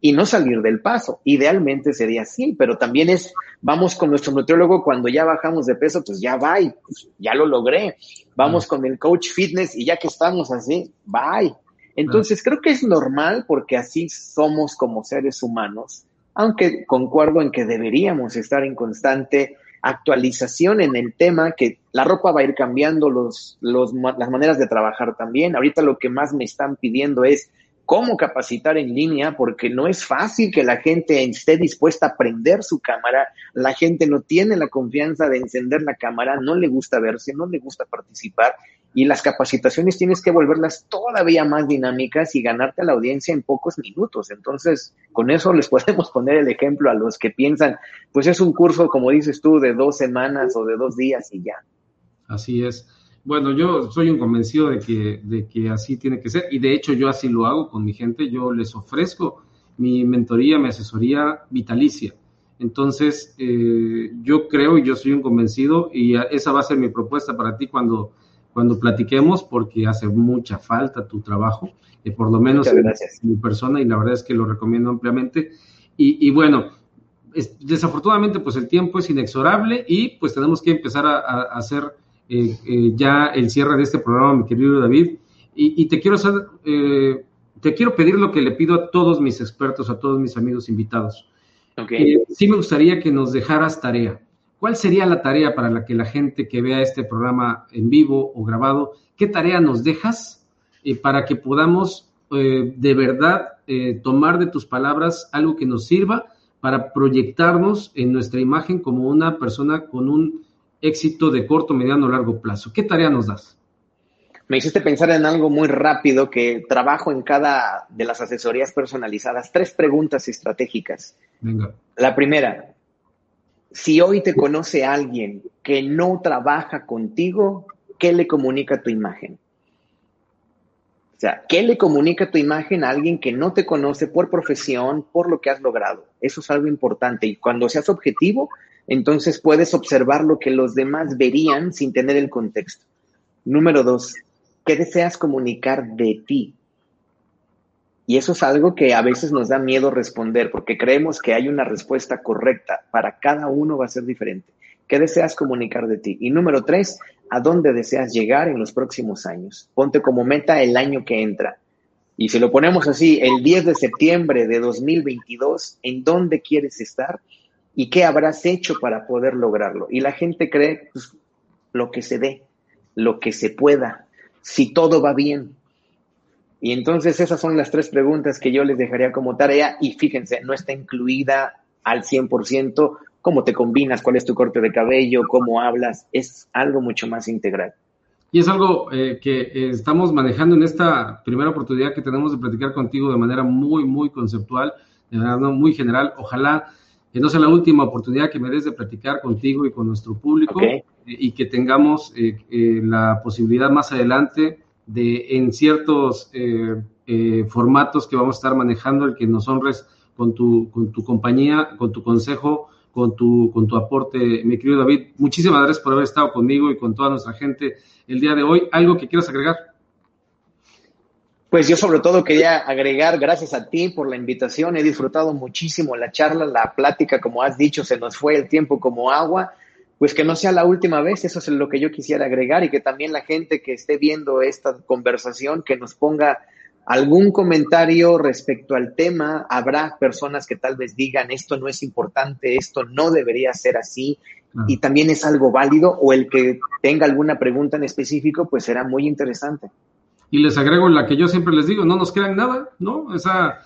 y no salir del paso. Idealmente sería así, pero también es, vamos con nuestro nutriólogo cuando ya bajamos de peso, pues ya va pues ya lo logré. Vamos con el coach fitness y ya que estamos así, bye. Entonces creo que es normal porque así somos como seres humanos, aunque concuerdo en que deberíamos estar en constante actualización en el tema, que la ropa va a ir cambiando, los, los, las maneras de trabajar también. Ahorita lo que más me están pidiendo es cómo capacitar en línea, porque no es fácil que la gente esté dispuesta a prender su cámara, la gente no tiene la confianza de encender la cámara, no le gusta verse, no le gusta participar, y las capacitaciones tienes que volverlas todavía más dinámicas y ganarte a la audiencia en pocos minutos. Entonces, con eso les podemos poner el ejemplo a los que piensan, pues es un curso, como dices tú, de dos semanas o de dos días y ya. Así es. Bueno, yo soy un convencido de que, de que así tiene que ser y de hecho yo así lo hago con mi gente. Yo les ofrezco mi mentoría, mi asesoría vitalicia. Entonces, eh, yo creo y yo soy un convencido y esa va a ser mi propuesta para ti cuando cuando platiquemos porque hace mucha falta tu trabajo, eh, por lo menos en mi persona y la verdad es que lo recomiendo ampliamente. Y, bueno, desafortunadamente pues el tiempo es inexorable y pues tenemos que empezar a, hacer eh, eh, ya el cierre de este programa, mi querido David. Y, te quiero hacer, te quiero pedir lo que le pido a todos mis expertos, a todos mis amigos invitados. Okay. sí me gustaría que nos dejaras tarea ¿Cuál sería la tarea para la que la gente que vea este programa en vivo o grabado, qué tarea nos dejas eh, para que podamos eh, de verdad eh, tomar de tus palabras algo que nos sirva para proyectarnos en nuestra imagen como una persona con un éxito de corto, mediano o largo plazo? ¿Qué tarea nos das? Me hiciste pensar en algo muy rápido que trabajo en cada de las asesorías personalizadas. Tres preguntas estratégicas. Venga. La primera, si hoy te conoce alguien que no trabaja contigo, ¿qué le comunica tu imagen? O sea, ¿qué le comunica tu imagen a alguien que no te conoce por profesión, por lo que has logrado? Eso es algo importante. Y cuando seas objetivo, entonces puedes observar lo que los demás verían sin tener el contexto. Número dos, ¿qué deseas comunicar de ti? Y eso es algo que a veces nos da miedo responder porque creemos que hay una respuesta correcta. Para cada uno va a ser diferente. ¿Qué deseas comunicar de ti? Y número tres, ¿a dónde deseas llegar en los próximos años? Ponte como meta el año que entra. Y si lo ponemos así, el 10 de septiembre de 2022, ¿en dónde quieres estar? ¿Y qué habrás hecho para poder lograrlo? Y la gente cree pues, lo que se dé, lo que se pueda, si todo va bien, y entonces esas son las tres preguntas que yo les dejaría como tarea y fíjense, no está incluida al 100% cómo te combinas, cuál es tu corte de cabello, cómo hablas, es algo mucho más integral. Y es algo eh, que eh, estamos manejando en esta primera oportunidad que tenemos de platicar contigo de manera muy, muy conceptual, de manera muy general. Ojalá que no sea la última oportunidad que me des de platicar contigo y con nuestro público y que tengamos la posibilidad más adelante de en ciertos formatos que vamos a estar manejando, el que nos honres con tu, con tu compañía, con tu consejo con tu, con tu aporte, mi querido David. Muchísimas gracias por haber estado conmigo y con toda nuestra gente el día de hoy. ¿Algo que quieras agregar? Pues yo sobre todo quería agregar, gracias a ti por la invitación, he disfrutado muchísimo la charla, la plática, como has dicho, se nos fue el tiempo como agua, pues que no sea la última vez, eso es lo que yo quisiera agregar y que también la gente que esté viendo esta conversación, que nos ponga algún comentario respecto al tema. Habrá personas que tal vez digan esto no es importante, esto no debería ser así y también es algo válido o el que tenga alguna pregunta en específico pues será muy interesante. Y les agrego la que yo siempre les digo, no nos crean nada, ¿no? O sea,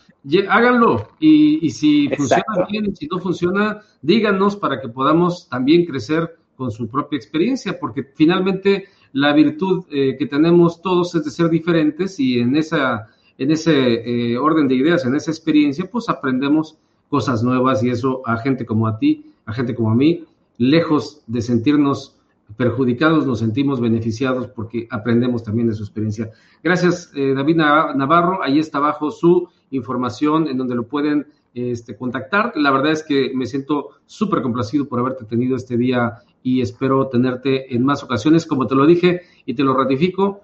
háganlo y, y si funciona bien y si no funciona, díganos para que podamos también crecer con su propia experiencia, porque finalmente la virtud eh, que tenemos todos es de ser diferentes y en, esa, en ese eh, orden de ideas, en esa experiencia, pues aprendemos cosas nuevas y eso a gente como a ti, a gente como a mí, lejos de sentirnos perjudicados, nos sentimos beneficiados porque aprendemos también de su experiencia. Gracias, eh, David Navarro. Ahí está abajo su información en donde lo pueden este, contactar. La verdad es que me siento súper complacido por haberte tenido este día y espero tenerte en más ocasiones. Como te lo dije y te lo ratifico,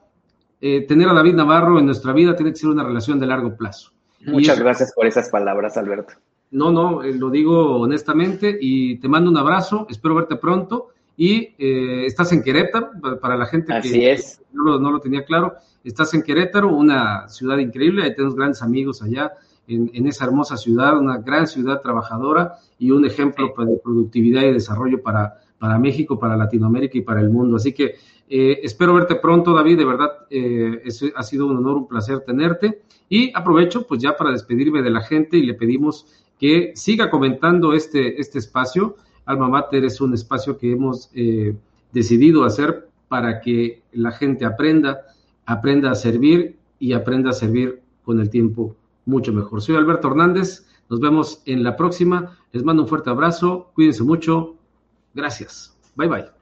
eh, tener a David Navarro en nuestra vida tiene que ser una relación de largo plazo. Muchas gracias por esas palabras, Alberto. No, no, eh, lo digo honestamente y te mando un abrazo, espero verte pronto. Y eh, estás en Querétaro, para la gente que No, lo, tenía claro, estás en Querétaro, una ciudad increíble, ahí tenemos grandes amigos allá en, en, esa hermosa ciudad, una gran ciudad trabajadora y un ejemplo de productividad y desarrollo para, para México, para Latinoamérica y para el mundo. Así que eh, espero verte pronto, David. De verdad, eh, ha sido un honor, un placer tenerte. Y aprovecho pues ya para despedirme de la gente y le pedimos que siga comentando este, este espacio. Alma Mater es un espacio que hemos eh, decidido hacer para que la gente aprenda, aprenda a servir y aprenda a servir con el tiempo mucho mejor. Soy Alberto Hernández. Nos vemos en la próxima. Les mando un fuerte abrazo. Cuídense mucho. Gracias. Bye bye.